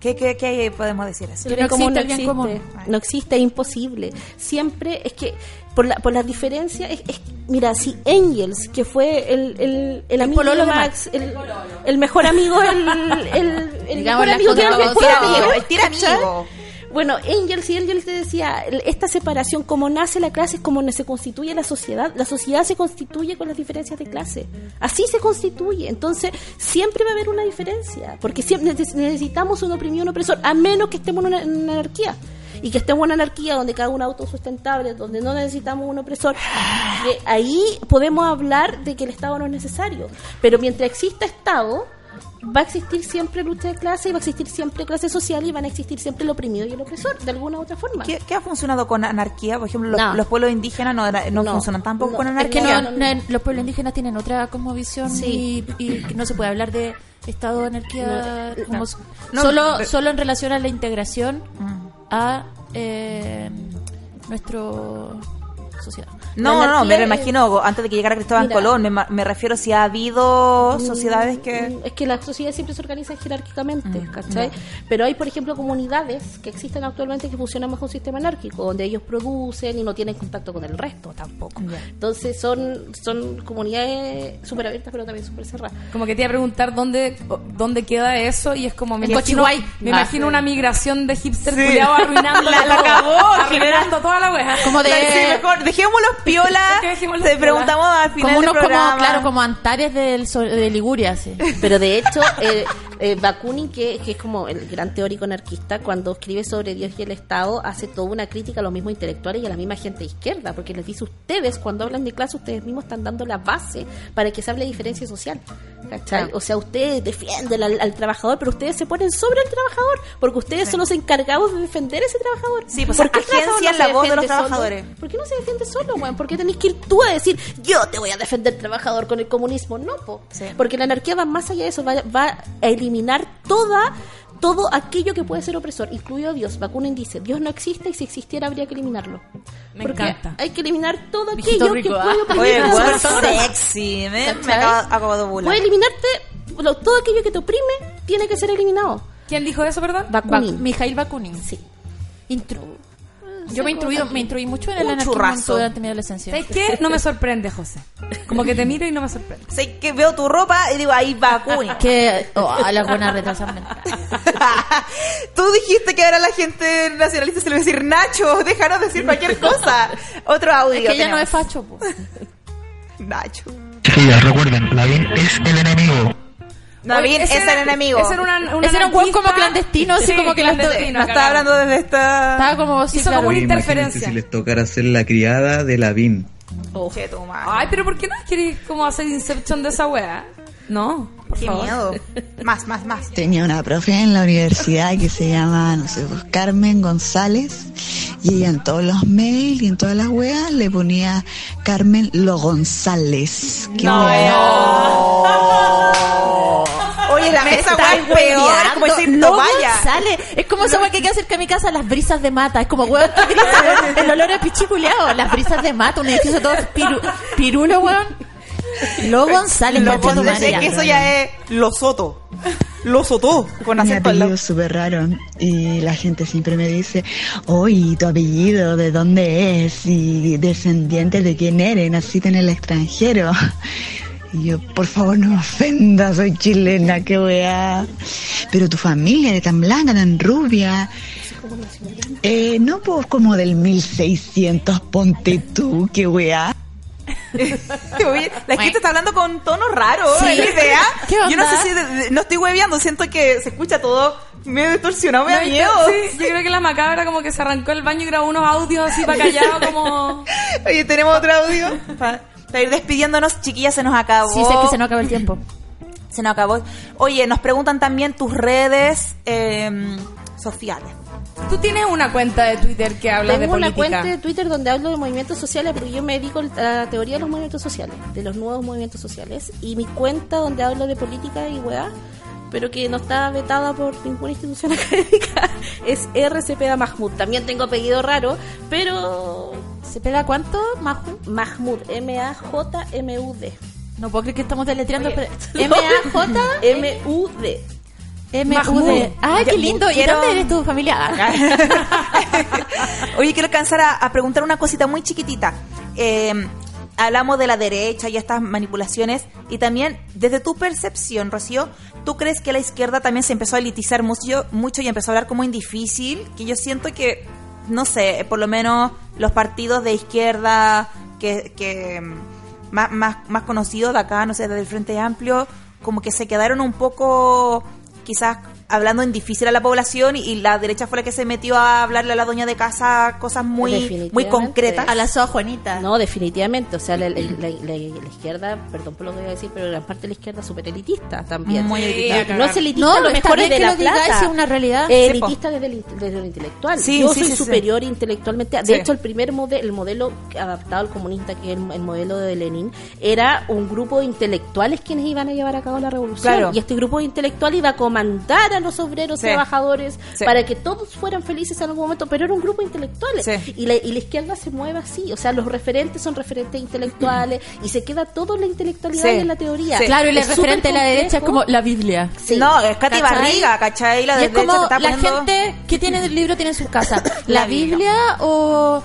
¿Qué, qué, qué podemos decir así? El no existe el común. No existe, es imposible. Siempre es que, por la, por las diferencias, es, es- mira, si Angels, que fue el, el, el amigo de Max, el, el mejor amigo, el, el, el mejor amigo que era el mejor El amigo. Bueno, Angels y Angels te decía, esta separación, como nace la clase, es como se constituye la sociedad. La sociedad se constituye con las diferencias de clase. Así se constituye. Entonces, siempre va a haber una diferencia. Porque siempre neces- necesitamos un oprimido un opresor, a menos que estemos en una, anarquía. Y que estemos en una anarquía donde cada uno es autosustentable, donde no necesitamos un opresor. que ahí podemos hablar de que el Estado no es necesario. Pero mientras exista Estado, va a existir siempre lucha de clase y va a existir siempre clase social y van a existir siempre el oprimido y el opresor, de alguna u otra forma. ¿Qué, qué ha funcionado con anarquía? Por ejemplo, los, No. los pueblos indígenas no, no No. funcionan tampoco No. con Es Es que anarquía. no, no, no, no, los pueblos indígenas tienen otra como visión Sí. y, no se puede hablar de estado de anarquía No, como no. s- No, solo solo en relación a la integración Mm. a eh, nuestro sociedad. No, La no, no, me anarquía, imagino antes de que llegara Cristóbal Mira. Colón, me, me refiero si ha habido sociedades que... Mm, Es que la sociedad siempre se organiza jerárquicamente, Mm, ¿cachai? Pero hay, por ejemplo, comunidades que existen actualmente que funcionan bajo un sistema anárquico, donde ellos producen y no tienen contacto con el resto tampoco. Ya. Entonces son, son comunidades súper abiertas, pero también súper cerradas. Como que te iba a preguntar dónde, dónde queda eso y es como me En imagino, me Ah. imagino una migración de hipster Sí. arruinando La- la cagó, arruinando toda la wea. Como de... Sí, mejor, dejémoslos piola. Te piola. preguntamos al final Como del unos, como, claro, como Antares del, de Liguria, sí. Pero de hecho, eh, eh, Bakunin, que, que es como el gran teórico anarquista, cuando escribe sobre Dios y el Estado, hace toda una crítica a los mismos intelectuales y a la misma gente de izquierda, porque les dice ustedes, cuando hablan de clase, ustedes mismos están dando la base para que se hable de diferencia social. ¿Cachai? O sea, ustedes defienden al, al trabajador, pero ustedes se ponen sobre el trabajador, porque ustedes son los encargados de defender a ese trabajador. Sí, pues, ¿Por qué el agencian trabajador la se voz de los defiende solo? trabajadores. ¿Por qué no se defiende solo, weón? ¿Por qué tenés que ir tú a decir, yo te voy a defender trabajador con el comunismo? No, po. Sí. Porque la anarquía va más allá de eso, va, va a eliminar toda todo aquello que puede ser opresor, incluido Dios. Bakunin dice, Dios no existe y si existiera habría que eliminarlo. Me Porque encanta. hay que eliminar todo aquello rico, que ah. puede oprimir Oye, a las weón, personas. sexy. Me, me acabo, de burlar. Puede eliminarte, lo- todo aquello que te oprime tiene que ser eliminado. ¿Quién dijo eso, perdón? Bakunin. Bak- Mijail Bakunin. Sí. Intru- Yo me instruí, me instruí mucho en el Un anarquismo churrazo. durante mi adolescencia. ¿Sabes qué? No me sorprende, José. Como que te miro y no me sorprende. Sé que veo tu ropa y digo, ahí va Cuni. Que, oh, las buenas retrasadas mentales. Tú dijiste que ahora la gente nacionalista se le va a decir Nacho, déjanos decir cualquier cosa. Otro audio. Es que ella no tenemos. es facho, po. Nacho. Chiquillas, recuerden, Lavín es el enemigo. Ese es era- el enemigo. Ese era, una, un Ese era un weón como clandestino, así Sí, como que la- clandestino, No está cagado. hablando desde esta... Estaba como, sí, Hizo claro. como una Oye, imagínense interferencia. si les tocara ser la criada de Lavín. Che, tu madre. Ay, pero ¿por qué no queréis como hacer Inception de esa wea? No, por Qué favor. miedo. Más, más, más. Tenía una profe en la universidad que se llama, no sé, pues, Carmen González, y ella en todos los mails y en todas las weas le ponía Carmen Lo González. Qué wea. Oye, la mesa es peor, es como decir no vaya. sale. Es como esa weá que hay que hacer que a mi casa las brisas de mata. Es como weón el olor a pichiculeado. Las brisas de mata, un edificio todo piru, pirulo, weón. Lo González, Lo González, es que eso ya es Lo Soto. Lo Soto. Con Mi acento al apellido es súper raro y la gente siempre me dice, oye, ¿tu apellido de dónde es? Y descendiente de quién eres, naciste en el extranjero. Y yo, por favor, no me ofendas, soy chilena, qué weá. Pero tu familia de tan blanca, tan rubia. Eh, no, pues como del 1600, ponte tú, qué weá. Oye, la gente está hablando con tono raro, Sí. ¿es la idea? ¿Qué Yo no sé si de- de- no estoy hueveando, siento que se escucha todo medio distorsionado, me da No, miedo. Sí, yo creo que la macabra como que se arrancó el baño y grabó unos audios así para callado como... Oye, tenemos otro audio para, ir despidiéndonos, chiquillas, se nos acabó. Sí, sé que se nos acaba el tiempo. Se nos acabó. Oye, nos preguntan también tus redes eh, sociales. Tú tienes una cuenta de Twitter que habla de Tengo una política. cuenta de Twitter donde hablo de movimientos sociales porque yo me dedico a la teoría de los movimientos sociales, de los nuevos movimientos sociales. Y mi cuenta donde hablo de política y weá, pero que no está vetada por ninguna institución académica, es RCP Mahmoud. También tengo apellido raro, pero ¿Se pega cuánto? Mahmoud, M-A-J-M-U-D. No puedo creer que estamos deletreando. Oye, pero- M-A-J. M-U-D. Ay, qué lindo. ¿Y dónde eres tu familia? Oye, quiero alcanzar a, a preguntar una cosita muy chiquitita. Hablamos de la derecha y estas manipulaciones y también desde tu percepción, Rocío, ¿tú crees que la izquierda también se empezó a elitizar mucho, mucho y empezó a hablar como en difícil? Que yo siento que, no sé, por lo menos los partidos de izquierda que, que mm, más, más, más conocidos de acá, no sé, desde el Frente Amplio, como que se quedaron un poco quizás hablando en difícil a la población y, y la derecha fue la que se metió a hablarle a la doña de casa cosas muy muy concretas. A la soa Juanita. No, definitivamente. O sea, la, la- la- la- la izquierda, perdón por lo que voy a decir, pero gran parte de la izquierda es súper elitista también. Muy elitista. No es elitista, No, lo mejor es de que la lo digáis, plata. es una realidad. Eh, elitista desde el, desde lo intelectual. Sí, Yo sí, soy sí, sí. superior intelectualmente. De Sí. hecho, el primer modelo, el modelo adaptado al comunista, que es el, el modelo de Lenin, era un grupo de intelectuales quienes iban a llevar a cabo la revolución. Claro. Y este grupo de intelectuales iba a comandar a los obreros Sí. trabajadores Sí. para que todos fueran felices en algún momento, pero era un grupo de intelectuales. Sí. Y, la, y la izquierda se mueve así, o sea, los referentes son referentes intelectuales y se queda todo en la intelectualidad en la teoría. Sí. Claro, y la Es referente de la derecha es como la Biblia. Sí. No, es Katy ¿Cachai? Barriga, ¿cachai? La y es como está la poniendo- gente que tiene el libro tiene en su casa. La La, Biblia. Biblia, o,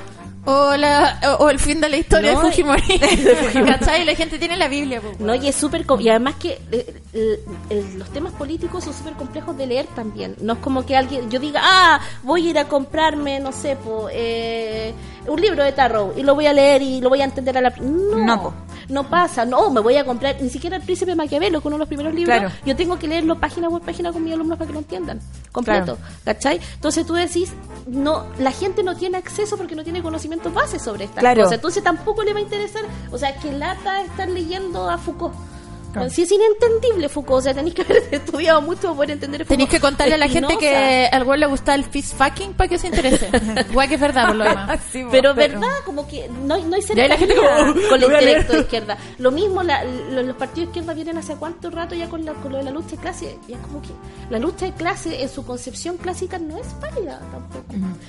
O, la, o, o el fin de la historia No, de Fujimori. ¿Cachai? La gente tiene la Biblia. po, No, y es súper... Y además que eh, el- el- los temas políticos son súper complejos de leer también. No es como que alguien... Yo diga, ah, voy a ir a comprarme, no sé, po, eh, un libro de Tarot y lo voy a leer y lo voy a entender a la... No, No, pasa. No, me voy a comprar ni siquiera El Príncipe Maquiavelo, que uno de los primeros libros. Claro. Yo tengo que leerlo página por página con mis alumnos para que lo entiendan. Completo. ¿Cachai? Entonces tú decís, no, la gente no tiene acceso porque no tiene conocimientos base sobre estas Claro. cosas. Entonces tampoco le va a interesar, o sea, que lata estar leyendo a Foucault. Si es inentendible Foucault, o sea, tenéis que haber estudiado mucho para poder entender Foucault. Tenéis que contarle a la gente que al güey le gusta el fist fucking para que se interese. Igual que es verdad, por lo demás. Sí, po. Pero, verdad, como que no, hay- no hay la gente como, "Uh, con el voy a leer". intelecto de izquierda. Lo mismo, la- lo- los partidos de izquierda vienen hace cuánto rato ya con, la, con lo de la lucha de clase. Ya como que la lucha de clase en su concepción clásica no es válida tampoco.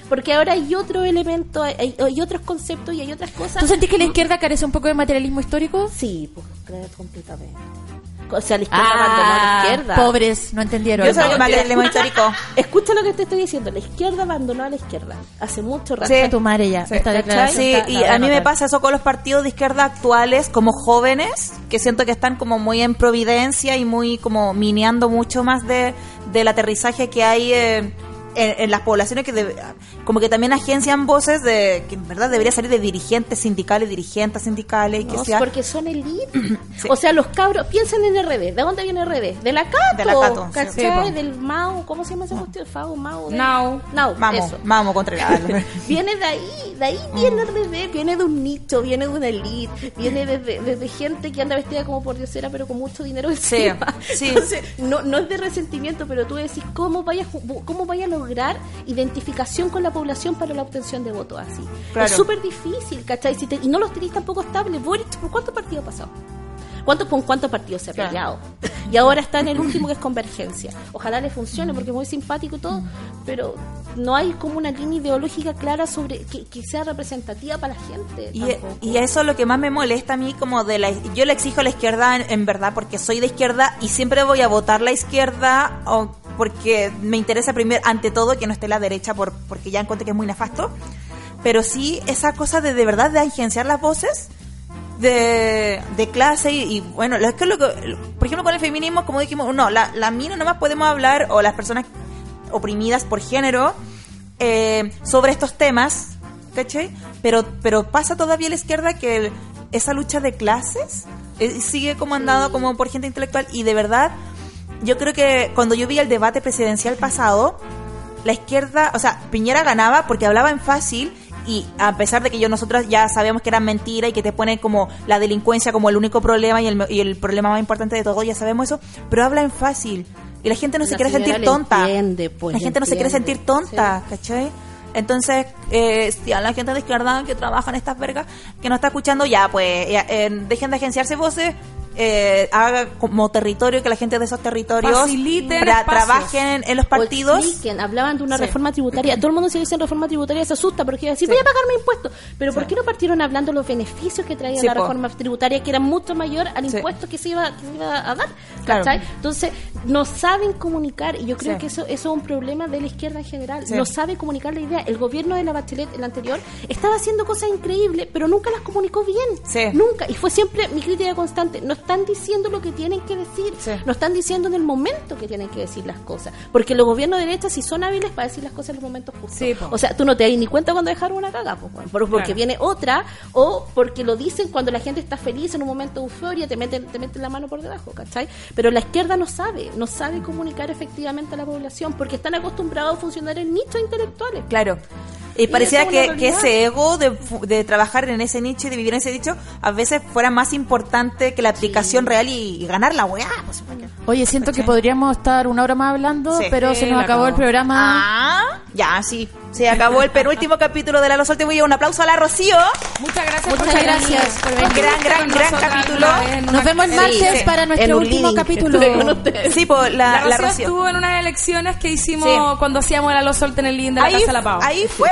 Porque ahora hay otro elemento, hay, hay otros conceptos y hay otras cosas. ¿Tú sentís que la izquierda carece un poco de materialismo histórico? Sí, pues completamente. O sea, la izquierda abandonó a la izquierda. Ah, pobres, no entendieron. Yo soy No, histórico. Escucha lo que te estoy diciendo. La izquierda abandonó a la izquierda hace mucho rato. Sí. a tu madre ya. Sí, está- y a mí me pasa eso con los partidos de izquierda actuales, como jóvenes, que siento que están como muy en providencia y muy como mineando mucho más de, del aterrizaje que hay eh, en, en las poblaciones que debe- como que también agencian voces de que en verdad debería salir de dirigentes sindicales, dirigentes sindicales y que No, sea porque son elite. Sí. O sea, los cabros, piensen en RD. ¿De dónde viene RD? De la Cato. De la Cato, sí. ¿Cachai? Sí. Del Mao. ¿Cómo se llama ese cuestión? Fao, Mao. del- Now. Now, vamos, eso. vamos contra el Viene de ahí, de ahí viene RD, viene de un nicho, viene de una elite, viene desde, desde gente que anda vestida como por diosera pero con mucho dinero Sí, encima. sí. Entonces, no, no es de resentimiento, pero tú decís cómo vaya, cómo vaya a lograr identificación con la población para la obtención de votos así. Claro. Es súper difícil, ¿cachai? Si te- y no los tenéis tampoco estables. ¿por cuántos partidos ha pasado? ¿Cuántos con cuántos partidos se ha Claro. peleado? Y ahora está en el último que es Convergencia. Ojalá le funcione porque es muy simpático y todo, pero no hay como una línea ideológica clara sobre que, que sea representativa para la gente. Y, eso es lo que más me molesta a mí, como de la... Yo le exijo a la izquierda, en, en verdad, porque soy de izquierda y siempre voy a votar la izquierda porque me interesa primero, ante todo, que no esté la derecha, por, porque ya encontré que es muy nefasto. Pero sí, esa cosa de de verdad de agenciar las voces de, de clase y, y, bueno, es que lo que, por ejemplo con el feminismo, como dijimos, no, la, la mina nomás podemos hablar, o las personas oprimidas por género, eh, sobre estos temas, ¿cachai? Pero, pero pasa todavía a la izquierda que esa lucha de clases eh, sigue comandado como por gente intelectual y de verdad, yo creo que cuando yo vi el debate presidencial pasado, la izquierda, o sea, Piñera ganaba porque hablaba en fácil y a pesar de que yo nosotros ya sabemos que era mentira y que te ponen como la delincuencia como el único problema y el, y el problema más importante de todo, ya sabemos eso, pero habla en fácil y la gente no se quiere sentir tonta. entiende, pues, la gente no se quiere sentir tonta, ¿cachai? Entonces, eh, si a la gente de izquierda que trabaja en estas vergas, que no está escuchando, ya, pues, ya, eh, dejen de agenciarse voces, eh, haga como territorio, que la gente de esos territorios Faciliten tra- espacios. trabajen en los partidos. expliquen, hablaban de una Sí. reforma tributaria. Todo el mundo se dice reforma tributaria se asusta porque iba a decir, voy a pagar mi impuesto. Pero ¿por qué no partieron hablando de los beneficios que traía Sí, la reforma tributaria, que era mucho mayor al Sí. impuesto que se iba, que se iba a dar? Claro. Entonces, no saben comunicar, y yo creo Sí. que eso, eso es un problema de la izquierda en general. Sí. No sabe comunicar la idea. El gobierno de la Bachelet, el anterior, estaba haciendo cosas increíbles, pero nunca las comunicó bien. Sí. Nunca. Y fue siempre mi crítica constante. No están diciendo lo que tienen que decir. Sí. No están diciendo en el momento que tienen que decir las cosas. Porque los gobiernos de derecha sí son hábiles para decir las cosas en los momentos justos. Sí, o sea, tú no te das ni cuenta cuando dejaron una caga, po, porque Claro. viene otra, o porque lo dicen cuando la gente está feliz en un momento de euforia, te meten, te meten la mano por debajo, ¿cachai? Pero la izquierda no sabe, no sabe comunicar efectivamente a la población, porque están acostumbrados a funcionar en nichos intelectuales. Claro. Y pareciera eso es que, que ese ego de, fu- de trabajar en ese nicho y de vivir en ese nicho a veces fuera más importante que la aplicación real y, y ganar la weá. pues, Oye, siento que podríamos estar una hora más hablando, Sí. pero Sí, se nos acabó el programa. Ah, ya, sí. Se acabó el penúltimo capítulo de La Lo Solte. Voy a un aplauso a la Rocío. Muchas gracias Muchas por gracias venir. por venir. Por Gran, gran, gran capítulo. Nos vemos el martes sí. para nuestro un último living. capítulo. Sí, pues la, La, la Rocío Rocío. estuvo en unas elecciones que hicimos Sí. cuando hacíamos la Los en el living de la ahí, Casa de la Pau. ahí fue,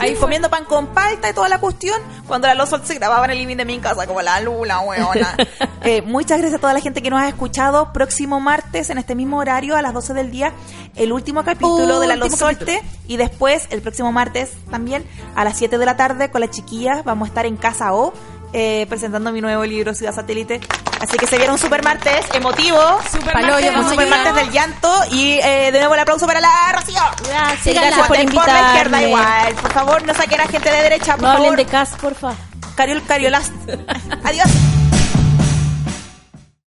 Ahí comiendo pan con palta y toda la cuestión, cuando la Los Solte se grababa en el living de mi casa, como la lula, weona. Eh, muchas gracias a toda la gente que nos ha escuchado. Próximo martes, en este mismo horario, a las 12 del día, el último capítulo de la Solte, y después, el el próximo martes también, a las 7 de la tarde con las chiquillas. Vamos a estar en Casa O. eh, presentando mi nuevo libro Ciudad Satélite. Así que se viene un super martes emotivo. Super martes, un super martes del llanto. Y eh, de nuevo el aplauso para la Rocío. Gracias, Gracias gracias por por la izquierda invitarme. igual. Por favor no saquen a gente de derecha por No hablen favor. de CAS, porfa. Cariol Cariolas. Adiós